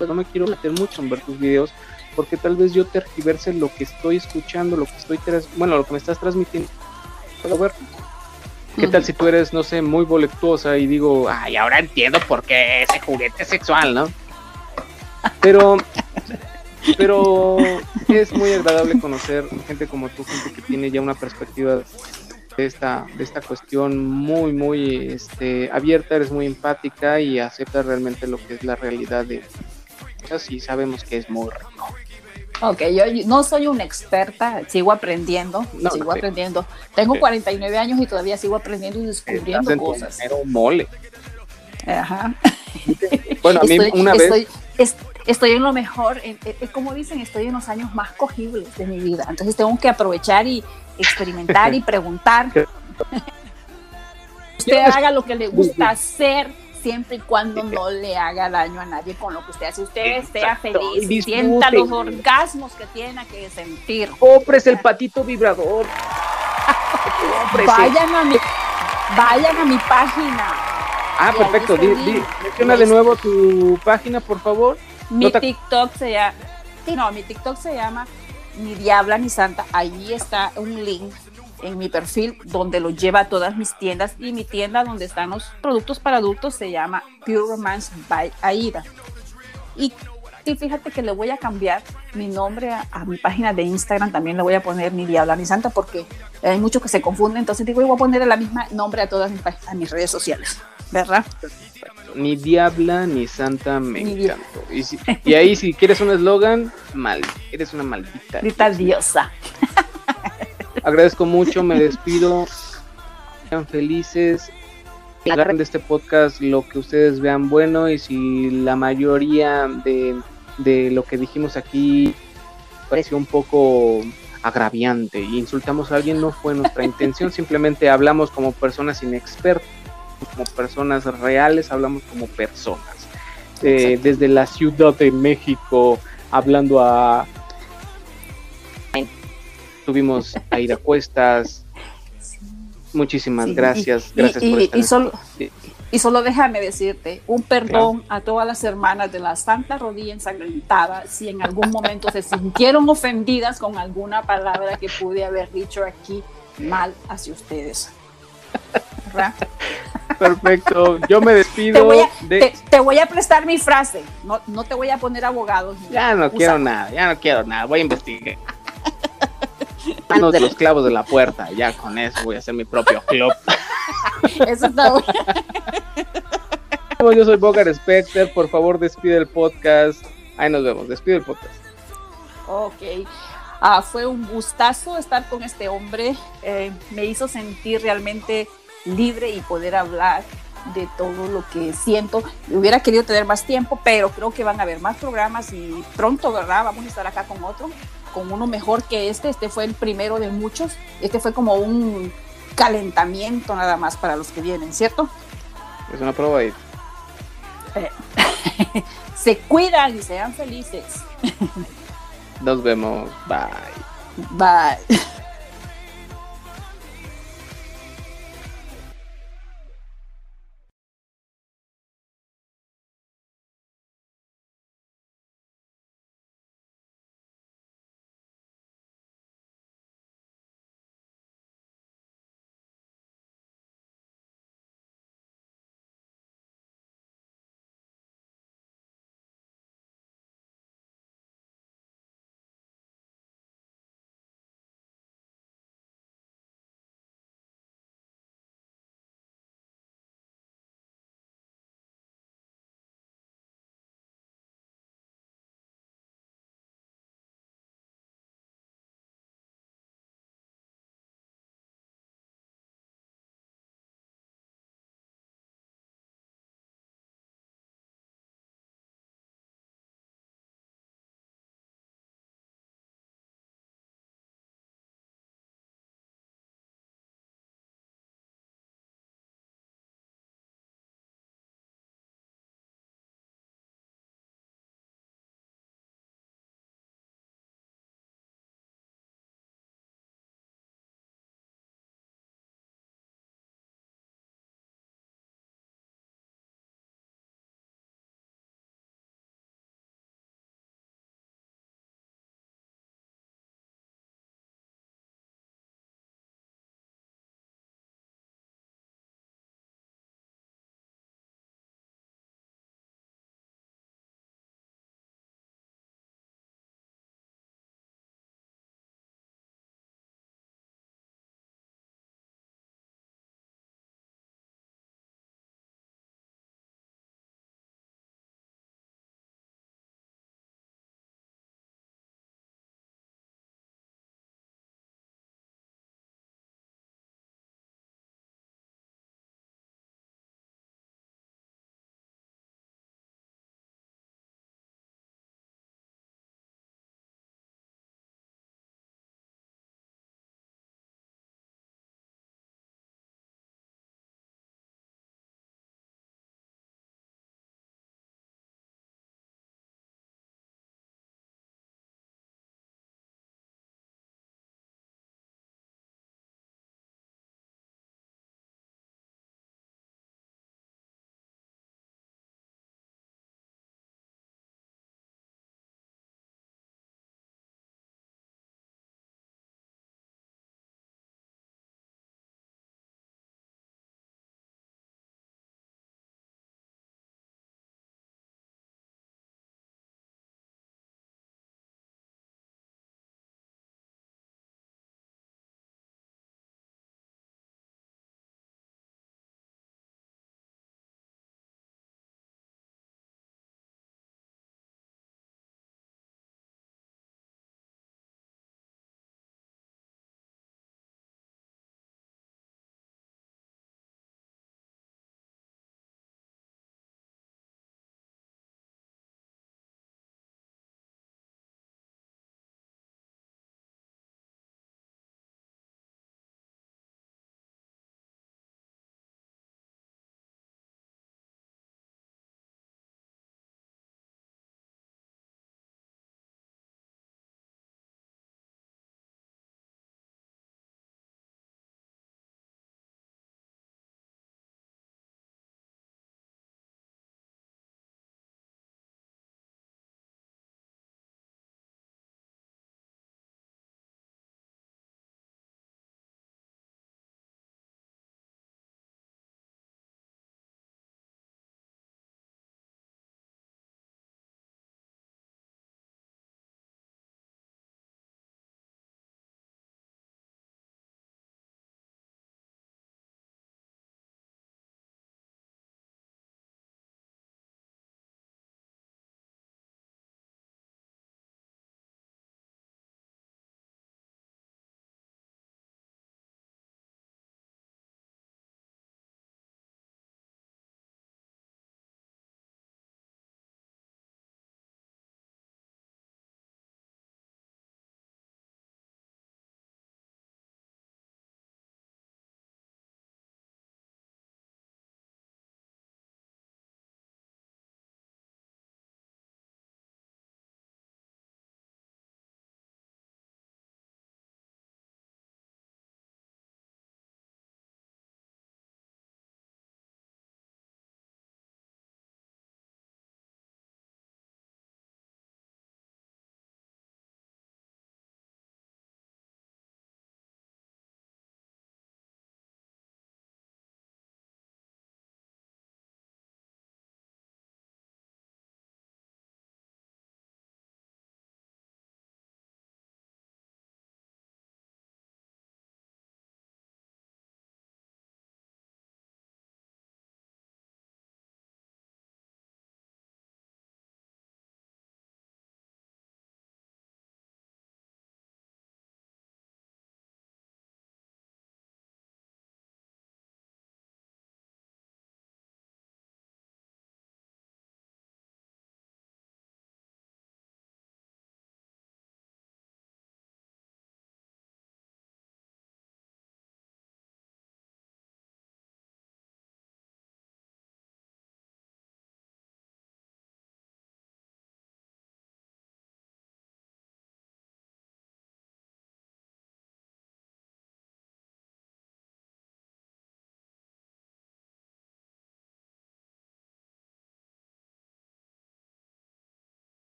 pues no me quiero meter mucho en ver tus videos, porque tal vez yo tergiverse lo que estoy escuchando, lo que estoy, bueno, lo que me estás transmitiendo. Puedo ver. ¿Qué tal si tú eres, no sé, muy voluptuosa y digo, ay, ahora entiendo por qué ese juguete es sexual, ¿no? Pero, pero es muy agradable conocer gente como tú, gente que tiene ya una perspectiva de esta, de esta cuestión muy, muy este, abierta, eres muy empática y aceptas realmente lo que es la realidad de y sabemos que es muy rico. Ok, yo, no soy una experta, sigo aprendiendo, No, sigo no, aprendiendo. Tengo Sí. 49 años y todavía sigo aprendiendo y descubriendo en cosas. mero mole. Ajá. [laughs] Bueno, a mí estoy, una vez estoy, es- estoy en lo mejor, en- eh, eh, como dicen, estoy en los años más cogibles de mi vida. Entonces tengo que aprovechar y experimentar y [laughs] preguntar. [laughs] usted haga lo que le gusta hacer siempre y cuando no le haga daño a nadie con lo que usted hace. Usted sea Exacto, feliz, sienta los orgasmos que tiene que sentir. compres el patito vibrador. Vayan a mi, vayan a mi página. Ah, perfecto. Di, di- menciona de nuevo tu página, por favor. Mi No te- TikTok se llama, sí, no, mi TikTok se llama Ni Diabla ni Santa. Ahí está un link en mi perfil donde lo lleva a todas mis tiendas y mi tienda donde están los productos para adultos se llama Pure Romance by Aida. Y sí, fíjate que le voy a cambiar mi nombre a, a mi página de Instagram, también le voy a poner Ni Diabla ni Santa porque hay muchos que se confunden, entonces digo, voy a poner la misma nombre a todas mis, a mis redes sociales, ¿verdad? Ni diabla ni santa me Ni encantó. Y, si- y ahí si quieres un eslogan, mal, eres una maldita. Ahorita diosa. [laughs] Agradezco mucho, me despido. Sean felices. Agarren de este podcast lo que ustedes vean bueno y si la mayoría de, de lo que dijimos aquí pareció un poco agraviante e insultamos a alguien, no fue nuestra intención, simplemente hablamos como personas inexpertas, como personas reales, hablamos como personas. Eh, desde la Ciudad de México, hablando a... Tuvimos a Ira Cuestas. Muchísimas Sí, gracias. y- gracias y- por y- estar solo- Sí. Y solo déjame decirte un perdón a todas las hermanas de la Santa Rodilla ensangrentada si en algún momento se sintieron ofendidas con alguna palabra que pude haber dicho aquí mal hacia ustedes. ¿Verdad? Perfecto. Yo me Te despido voy, a, de... te, te voy a prestar mi frase, no, no te voy a poner abogados. ni- Ya no Usa- quiero nada, ya no quiero nada, voy a investigar. Manos de los clavos de la puerta, ya con eso voy a hacer mi propio club. Eso está bueno. Yo soy Bogar Specter, por favor despide el podcast. Ahí nos vemos, despide el podcast. Ok. Ah, fue un gustazo estar con este hombre. Eh, me hizo sentir realmente libre y poder hablar de todo lo que siento. Hubiera querido tener más tiempo, pero creo que van a haber más programas y pronto, ¿verdad? Vamos a estar acá con otro, con uno mejor que este. Este fue el primero de muchos. Este fue como un calentamiento nada más para los que vienen, ¿cierto? Es una prueba ahí. [laughs] Se cuidan y sean felices. Nos vemos, bye. Bye.